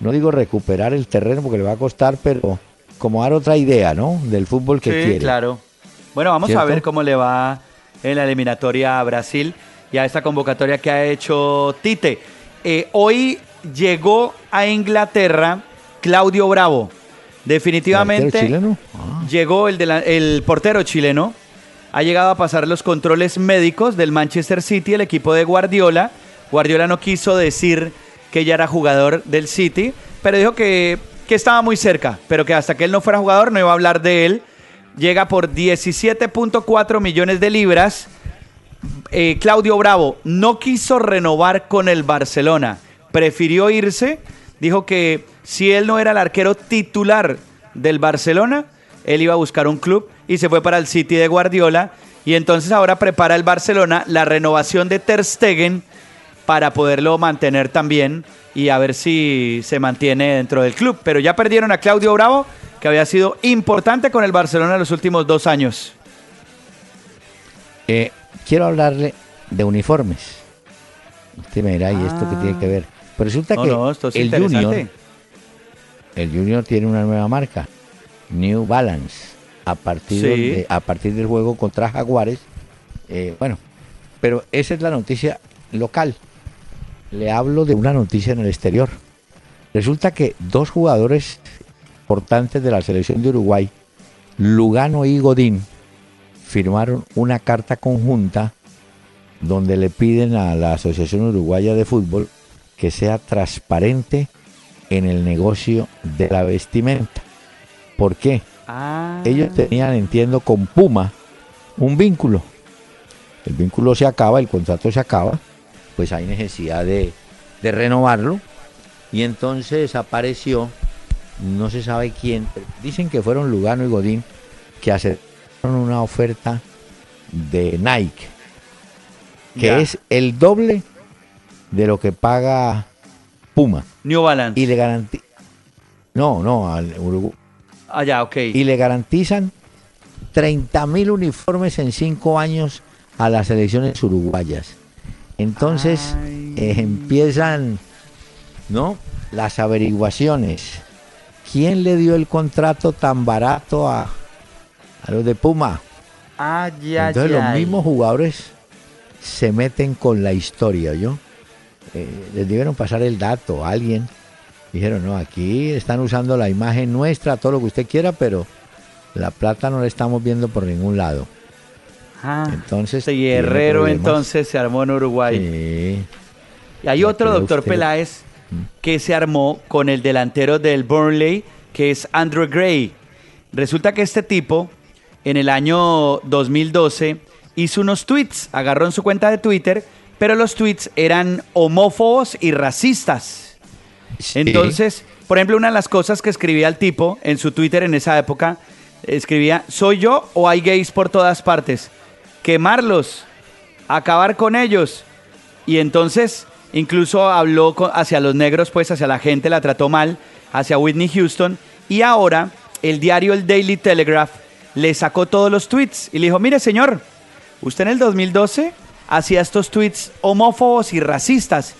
no digo recuperar el terreno porque le va a costar, pero como dar otra idea, ¿no? Del fútbol que sí, quiere. claro. Bueno, vamos a ver cómo le va en la eliminatoria a Brasil y a esta convocatoria que ha hecho Tite. Eh, hoy llegó a Inglaterra Claudio Bravo. Definitivamente ¿Arquero chileno? Ah. llegó el, de la- el portero chileno. Ha llegado a pasar los controles médicos del Manchester City, el equipo de Guardiola. Guardiola no quiso decir que ya era jugador del City, pero dijo que, que estaba muy cerca, pero que hasta que él no fuera jugador no iba a hablar de él. Llega por 17.4 millones de libras. Eh, Claudio Bravo no quiso renovar con el Barcelona, prefirió irse, dijo que si él no era el arquero titular del Barcelona, él iba a buscar un club y se fue para el City de Guardiola y entonces ahora prepara el Barcelona la renovación de Ter Stegen para poderlo mantener también y a ver si se mantiene dentro del club. Pero ya perdieron a Claudio Bravo, que había sido importante con el Barcelona en los últimos dos años. Eh, quiero hablarle de uniformes. Usted me dirá, ¿y esto qué tiene que ver? Pero resulta Ah. No, que no, esto es el. Junior, el Junior tiene una nueva marca, New Balance, a partir, Sí. de- a partir del juego contra Jaguares. Eh, bueno, pero esa es la noticia local. Le hablo de una noticia en el exterior. Resulta que dos jugadores importantes de la selección de Uruguay, Lugano y Godín, firmaron una carta conjunta donde le piden a la Asociación Uruguaya de Fútbol que sea transparente en el negocio de la vestimenta. ¿Por qué? Ah. Ellos tenían, entiendo, con Puma un vínculo. El vínculo se acaba, el contrato se acaba, pues hay necesidad de, de renovarlo. Y entonces apareció, no se sabe quién, dicen que fueron Lugano y Godín, que aceptaron una oferta de Nike, que Ya. es el doble de lo que paga Puma. New Balance. Y le garantizan... No, no, al Urugu- Ah, ya, ok. y le garantizan 30 mil uniformes en cinco años a las selecciones uruguayas. Entonces Ay. eh, empiezan, ¿no? Las averiguaciones. ¿Quién le dio el contrato tan barato a, a los de Puma? Ah, ya, Entonces los mismos jugadores se meten con la historia, ¿yo? Eh, les debieron pasar el dato a alguien. Dijeron, no, aquí están usando la imagen nuestra, todo lo que usted quiera, pero la plata no la estamos viendo por ningún lado. Ah, Entonces, Guerrero problemas. entonces se armó en Uruguay. Sí. Y hay otro doctor usted. Peláez que se armó con el delantero del Burnley, que es Andrew Gray. Resulta que este tipo, en el año 2012, hizo unos tweets, agarró en su cuenta de Twitter, pero los tweets eran homófobos y racistas. Entonces, por ejemplo, una de las cosas que escribía el tipo en su Twitter en esa época, escribía, ¿soy yo o hay gays por todas partes? Quemarlos, acabar con ellos. Y entonces, incluso habló hacia los negros, pues hacia la gente, la trató mal, hacia Whitney Houston. Y ahora, el diario El Daily Telegraph le sacó todos los tweets y le dijo, mire señor, usted en el 2012 hacía estos tweets homófobos y racistas.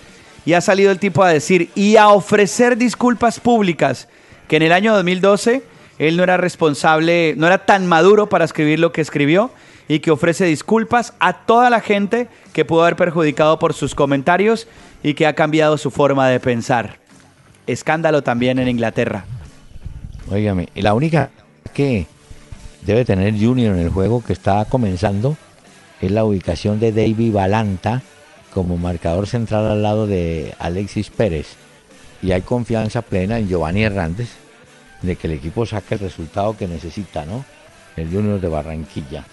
Y ha salido el tipo a decir y a ofrecer disculpas públicas que en el año 2012 él no era responsable, no era tan maduro para escribir lo que escribió y que ofrece disculpas a toda la gente que pudo haber perjudicado por sus comentarios y que ha cambiado su forma de pensar. Escándalo también en Inglaterra. Óigame, y la única que debe tener Junior en el juego que está comenzando es la ubicación de David Balanta como marcador central al lado de Alexis Pérez. Y hay confianza plena en Giovanni Hernández de que el equipo saque el resultado que necesita, ¿no? El Junior de Barranquilla.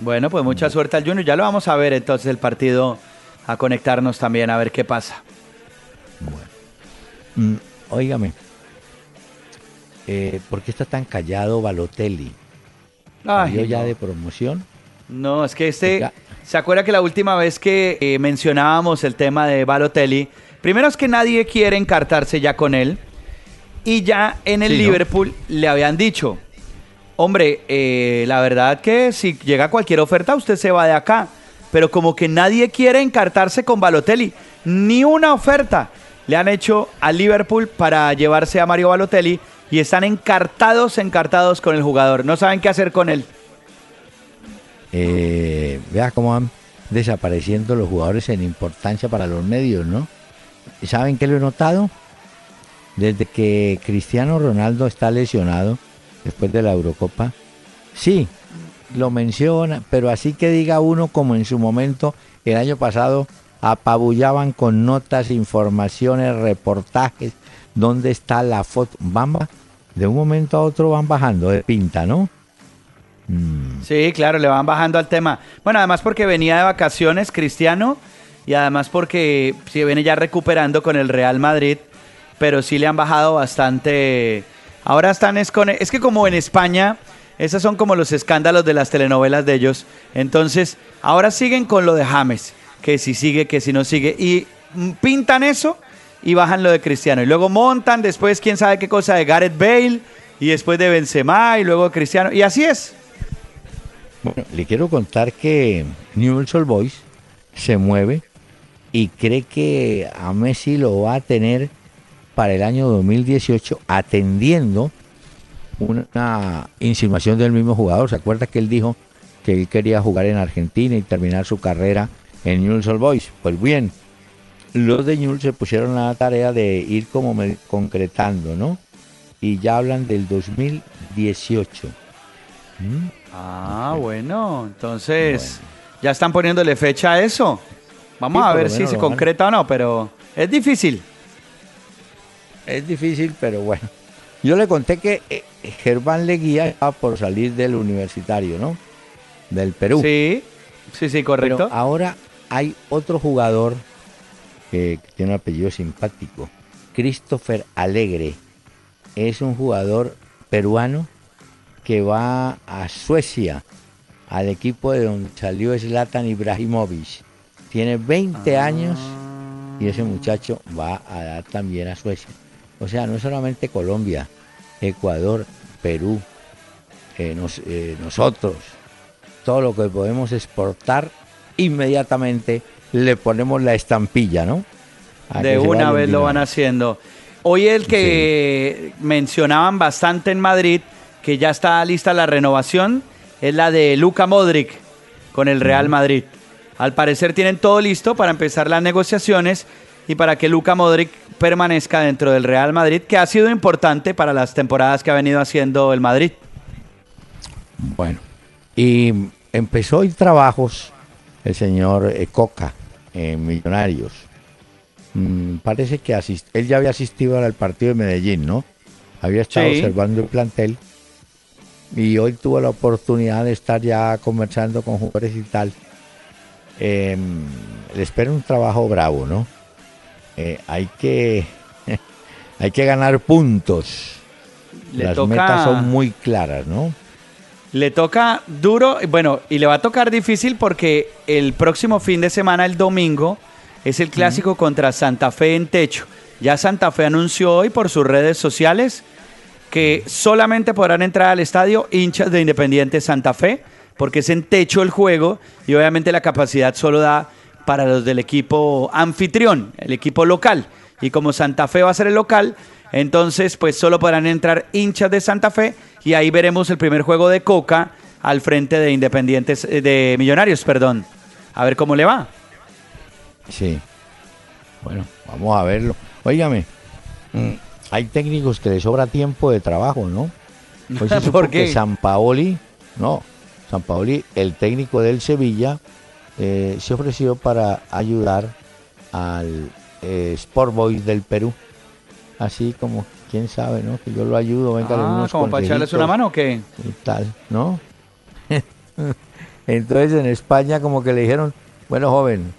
Bueno, pues mucha suerte al Junior. Ya lo vamos a ver entonces el partido, a conectarnos también a ver qué pasa. Bueno. Mm, óigame, eh, ¿por qué está tan callado Balotelli? Ay, ¿Salió ya no. de promoción? No, es que este. Oiga. ¿Se acuerda que la última vez que eh, mencionábamos el tema de Balotelli? Primero es que nadie quiere encartarse ya con él. Y ya en el Sí, ¿no? Liverpool le habían dicho: Hombre, eh, la verdad que si llega cualquier oferta, usted se va de acá. Pero como que nadie quiere encartarse con Balotelli. Ni una oferta le han hecho al Liverpool para llevarse a Mario Balotelli. Y están encartados, encartados con el jugador. No saben qué hacer con él. Eh, cómo van desapareciendo los jugadores en importancia para los medios, ¿no? ¿Y ¿Saben qué lo he notado? Desde que Cristiano Ronaldo está lesionado después de la Eurocopa, sí, lo menciona, pero así que diga uno como en su momento, el año pasado, apabullaban con notas, informaciones, reportajes, dónde está la foto. Bamba, de un momento a otro van bajando de pinta, ¿no? Mm. Sí, claro, le van bajando al tema. Bueno, además porque venía de vacaciones Cristiano y además porque se viene ya recuperando con el Real Madrid, pero sí le han bajado bastante. Ahora están es con es que como en España esos son como los escándalos de las telenovelas de ellos. Entonces, ahora siguen con lo de James, que si sigue, que si no sigue y mm, pintan eso y bajan lo de Cristiano y luego montan después quién sabe qué cosa de Gareth Bale y después de Benzema y luego Cristiano y así es. Bueno, le quiero contar que Newell's Old Boys se mueve y cree que a Messi lo va a tener para el año 2018 atendiendo una insinuación del mismo jugador. ¿Se acuerda que él dijo que él quería jugar en Argentina y terminar su carrera en Newell's Old Boys? Pues bien, los de Newell's se pusieron a la tarea de ir como concretando, ¿no? Y ya hablan del 2018. ¿Mm? Ah, bueno, entonces ya están poniéndole fecha a eso. Vamos Sí, a ver si se van concreta o no, pero es difícil. Es difícil, pero bueno. Yo le conté que eh, Germán Leguía estaba por salir del universitario, ¿no? Del Perú. Sí, sí, sí, correcto. Pero ahora hay otro jugador que tiene un apellido simpático, Christopher Alegre. Es un jugador peruano que va a Suecia, al equipo de donde salió Zlatan Ibrahimovic. Tiene 20 años y ese muchacho va a dar también a Suecia. O sea, no solamente Colombia, Ecuador, Perú, eh, nos- eh, nosotros, todo lo que podemos exportar, inmediatamente le ponemos la estampilla, ¿no? A de una vez lo van haciendo. Hoy el que mencionaban bastante en Madrid, que ya está lista la renovación, es la de Luca Modric con el Real Madrid. Al parecer tienen todo listo para empezar las negociaciones y para que Luca Modric permanezca dentro del Real Madrid, que ha sido importante para las temporadas que ha venido haciendo el Madrid. Bueno, y empezó hoy trabajos el señor eh, Coca en Millonarios. Mm, parece que asist- él ya había asistido al partido de Medellín, ¿no? Había estado Sí. observando el plantel y hoy tuvo la oportunidad de estar ya conversando con jugadores y tal. Eh, le espera un trabajo bravo, ¿no? Eh, hay que hay que ganar puntos. Le Las toca- metas son muy claras, ¿no? Le toca duro, bueno, y le va a tocar difícil porque el próximo fin de semana, el domingo, es el clásico contra Santa Fe en techo. Ya Santa Fe anunció hoy por sus redes sociales que solamente podrán entrar al estadio hinchas de Independiente Santa Fe, porque es en techo el juego y obviamente la capacidad solo da para los del equipo anfitrión, el equipo local. Y como Santa Fe va a ser el local, entonces pues solo podrán entrar hinchas de Santa Fe y ahí veremos el primer juego de Coca al frente de Independientes, eh, de Millonarios, perdón. A ver cómo le va. Sí. Bueno, vamos a verlo. Óigame, mm, hay técnicos que les sobra tiempo de trabajo, ¿no? Hoy se supo ¿Por qué? que San Paoli, no, San Paoli, el técnico del Sevilla, eh, se ofreció para ayudar al eh, Sport Boys del Perú. Así como, quién sabe, ¿no? Que yo lo ayudo, venga, Ah, unos como para echarles una mano o qué? y tal, ¿no? Entonces en España como que le dijeron, bueno joven,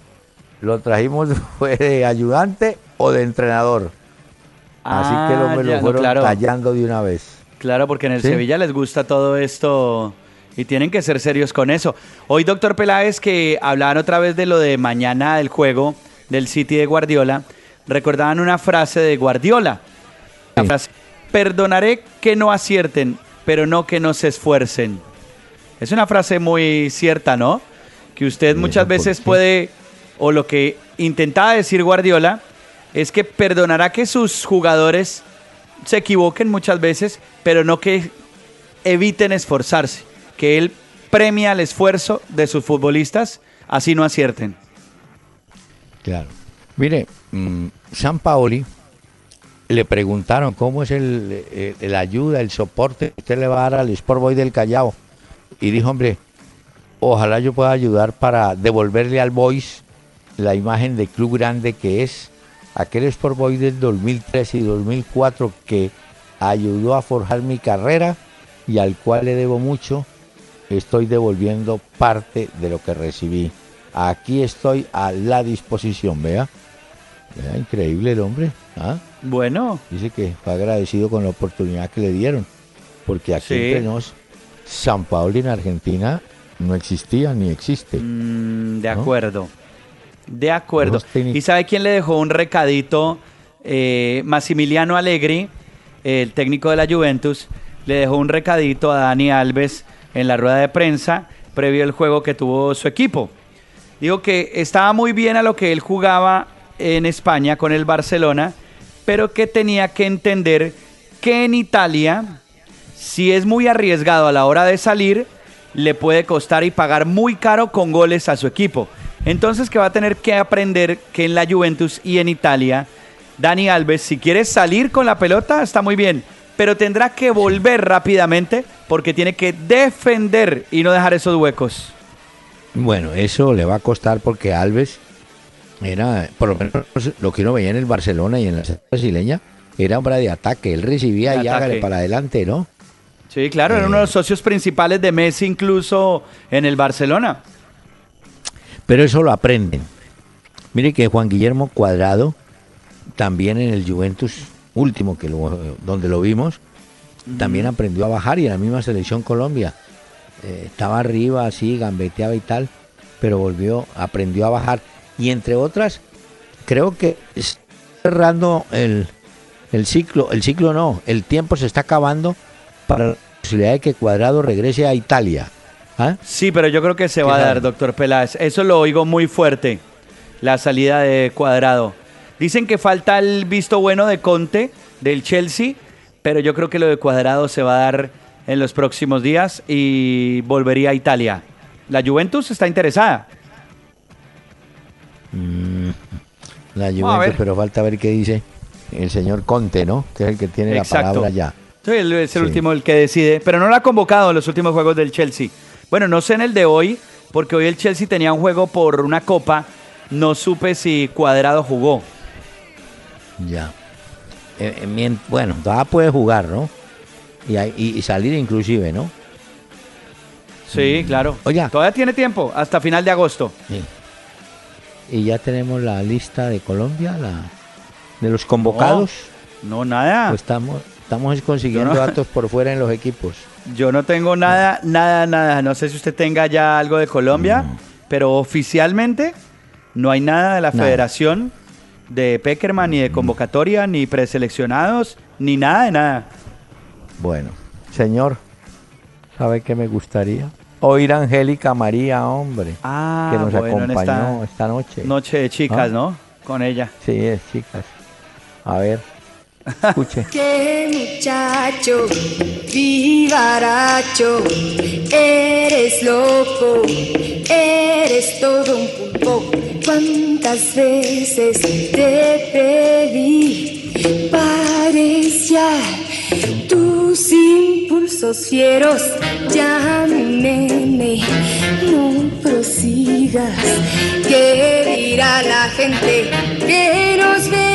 lo trajimos fue de ayudante o de entrenador. Así que Ah, hombre ya, lo no, fueron claro. tallando de una vez. Claro, porque en el Sí. Sevilla les gusta todo esto y tienen que ser serios con eso. Hoy, doctor Peláez, que hablaban otra vez de lo de mañana del juego del City de Guardiola, recordaban una frase de Guardiola. La Sí. frase, perdonaré que no acierten, pero no que no se esfuercen. Es una frase muy cierta, ¿no? Que usted muchas veces puede, o lo que intentaba decir Guardiola, es que perdonará que sus jugadores se equivoquen muchas veces, pero no que eviten esforzarse, que él premia el esfuerzo de sus futbolistas, así no acierten. Claro. Mire, mm, San Paoli le preguntaron cómo es el, el- el ayuda, el soporte que usted le va a dar al Sport Boy del Callao. Y dijo, hombre, ojalá yo pueda ayudar para devolverle al Boys la imagen de club grande que es aquel Sport Boy del 2003 y 2004 que ayudó a forjar mi carrera y al cual le debo mucho. Estoy devolviendo parte de lo que recibí. Aquí estoy a la disposición, vea. Vea, increíble el hombre. ¿ah? Bueno, Dice que fue agradecido con la oportunidad que le dieron. Porque aquí Sí. entre nos, San Paolo en Argentina no existía ni existe. mm, de ¿No? De acuerdo. ¿Y sabe quién le dejó un recadito? Eh, Massimiliano Allegri, el técnico de la Juventus, le dejó un recadito a Dani Alves en la rueda de prensa previo al juego que tuvo su equipo. Digo que estaba muy bien a lo que él jugaba en España con el Barcelona, pero que tenía que entender que en Italia, si es muy arriesgado a la hora de salir, le puede costar y pagar muy caro con goles a su equipo. Entonces que va a tener que aprender que en la Juventus y en Italia, Dani Alves, si quiere salir con la pelota, está muy bien, pero tendrá que volver rápidamente porque tiene que defender y no dejar esos huecos. Bueno, eso le va a costar porque Alves era, por lo menos lo que uno veía en el Barcelona y en la brasileña, era hombre de ataque. Él recibía y hágale para adelante, ¿no? Sí, claro, era uno de los socios principales de Messi incluso en el Barcelona. Pero eso lo aprenden. Mire que Juan Guillermo Cuadrado, también en el Juventus último, que lo- donde lo vimos, también aprendió a bajar y en la misma selección Colombia. Eh, estaba arriba, así, gambeteaba y tal, pero volvió, aprendió a bajar. Y entre otras, creo que está cerrando el, el ciclo, el ciclo no, el tiempo se está acabando para la posibilidad de que Cuadrado regrese a Italia. ¿Ah? Sí, pero yo creo que se ¿Qué va a dar, doctor Peláez. Eso lo oigo muy fuerte, la salida de Cuadrado. Dicen que falta el visto bueno de Conte, del Chelsea, pero yo creo que lo de Cuadrado se va a dar en los próximos días y volvería a Italia. La Juventus está interesada. La a Juventus, pero falta ver qué dice el señor Conte, ¿no? Que es el que tiene Exacto. la palabra ya. Sí, es el Sí. último el que decide, pero no lo ha convocado en los últimos juegos del Chelsea. Bueno, no sé en el de hoy, porque hoy el Chelsea tenía un juego por una copa. No supe si Cuadrado jugó. Ya. Eh, eh, bueno, todavía puede jugar, ¿no? Y, y- y salir inclusive, ¿no? Sí, claro. Oiga. Todavía tiene tiempo, hasta final de agosto. Sí. Y ya tenemos la lista de Colombia, la de los convocados. No, nada. Pues estamos, estamos consiguiendo no- datos por fuera en los equipos. Yo no tengo nada, nada, nada. No sé si usted tenga ya algo de Colombia, No. pero oficialmente no hay nada de la Nada. federación de Peckerman, ni de convocatoria, ni preseleccionados, ni nada de nada. Bueno, señor, ¿sabe qué me gustaría? Oír a Angélica María, hombre, Ah, que nos bueno, en acompañó esta esta noche. noche de chicas, ¿Ah? ¿no? Con ella. Sí, es, chicas. A ver, escuche. Qué muchacho, vivaracho, eres loco, eres todo un pulpo. ¿Cuántas veces te pedí parecía tus impulsos fieros? Ya mi nene no sigas. ¿Qué dirá la gente que nos ve?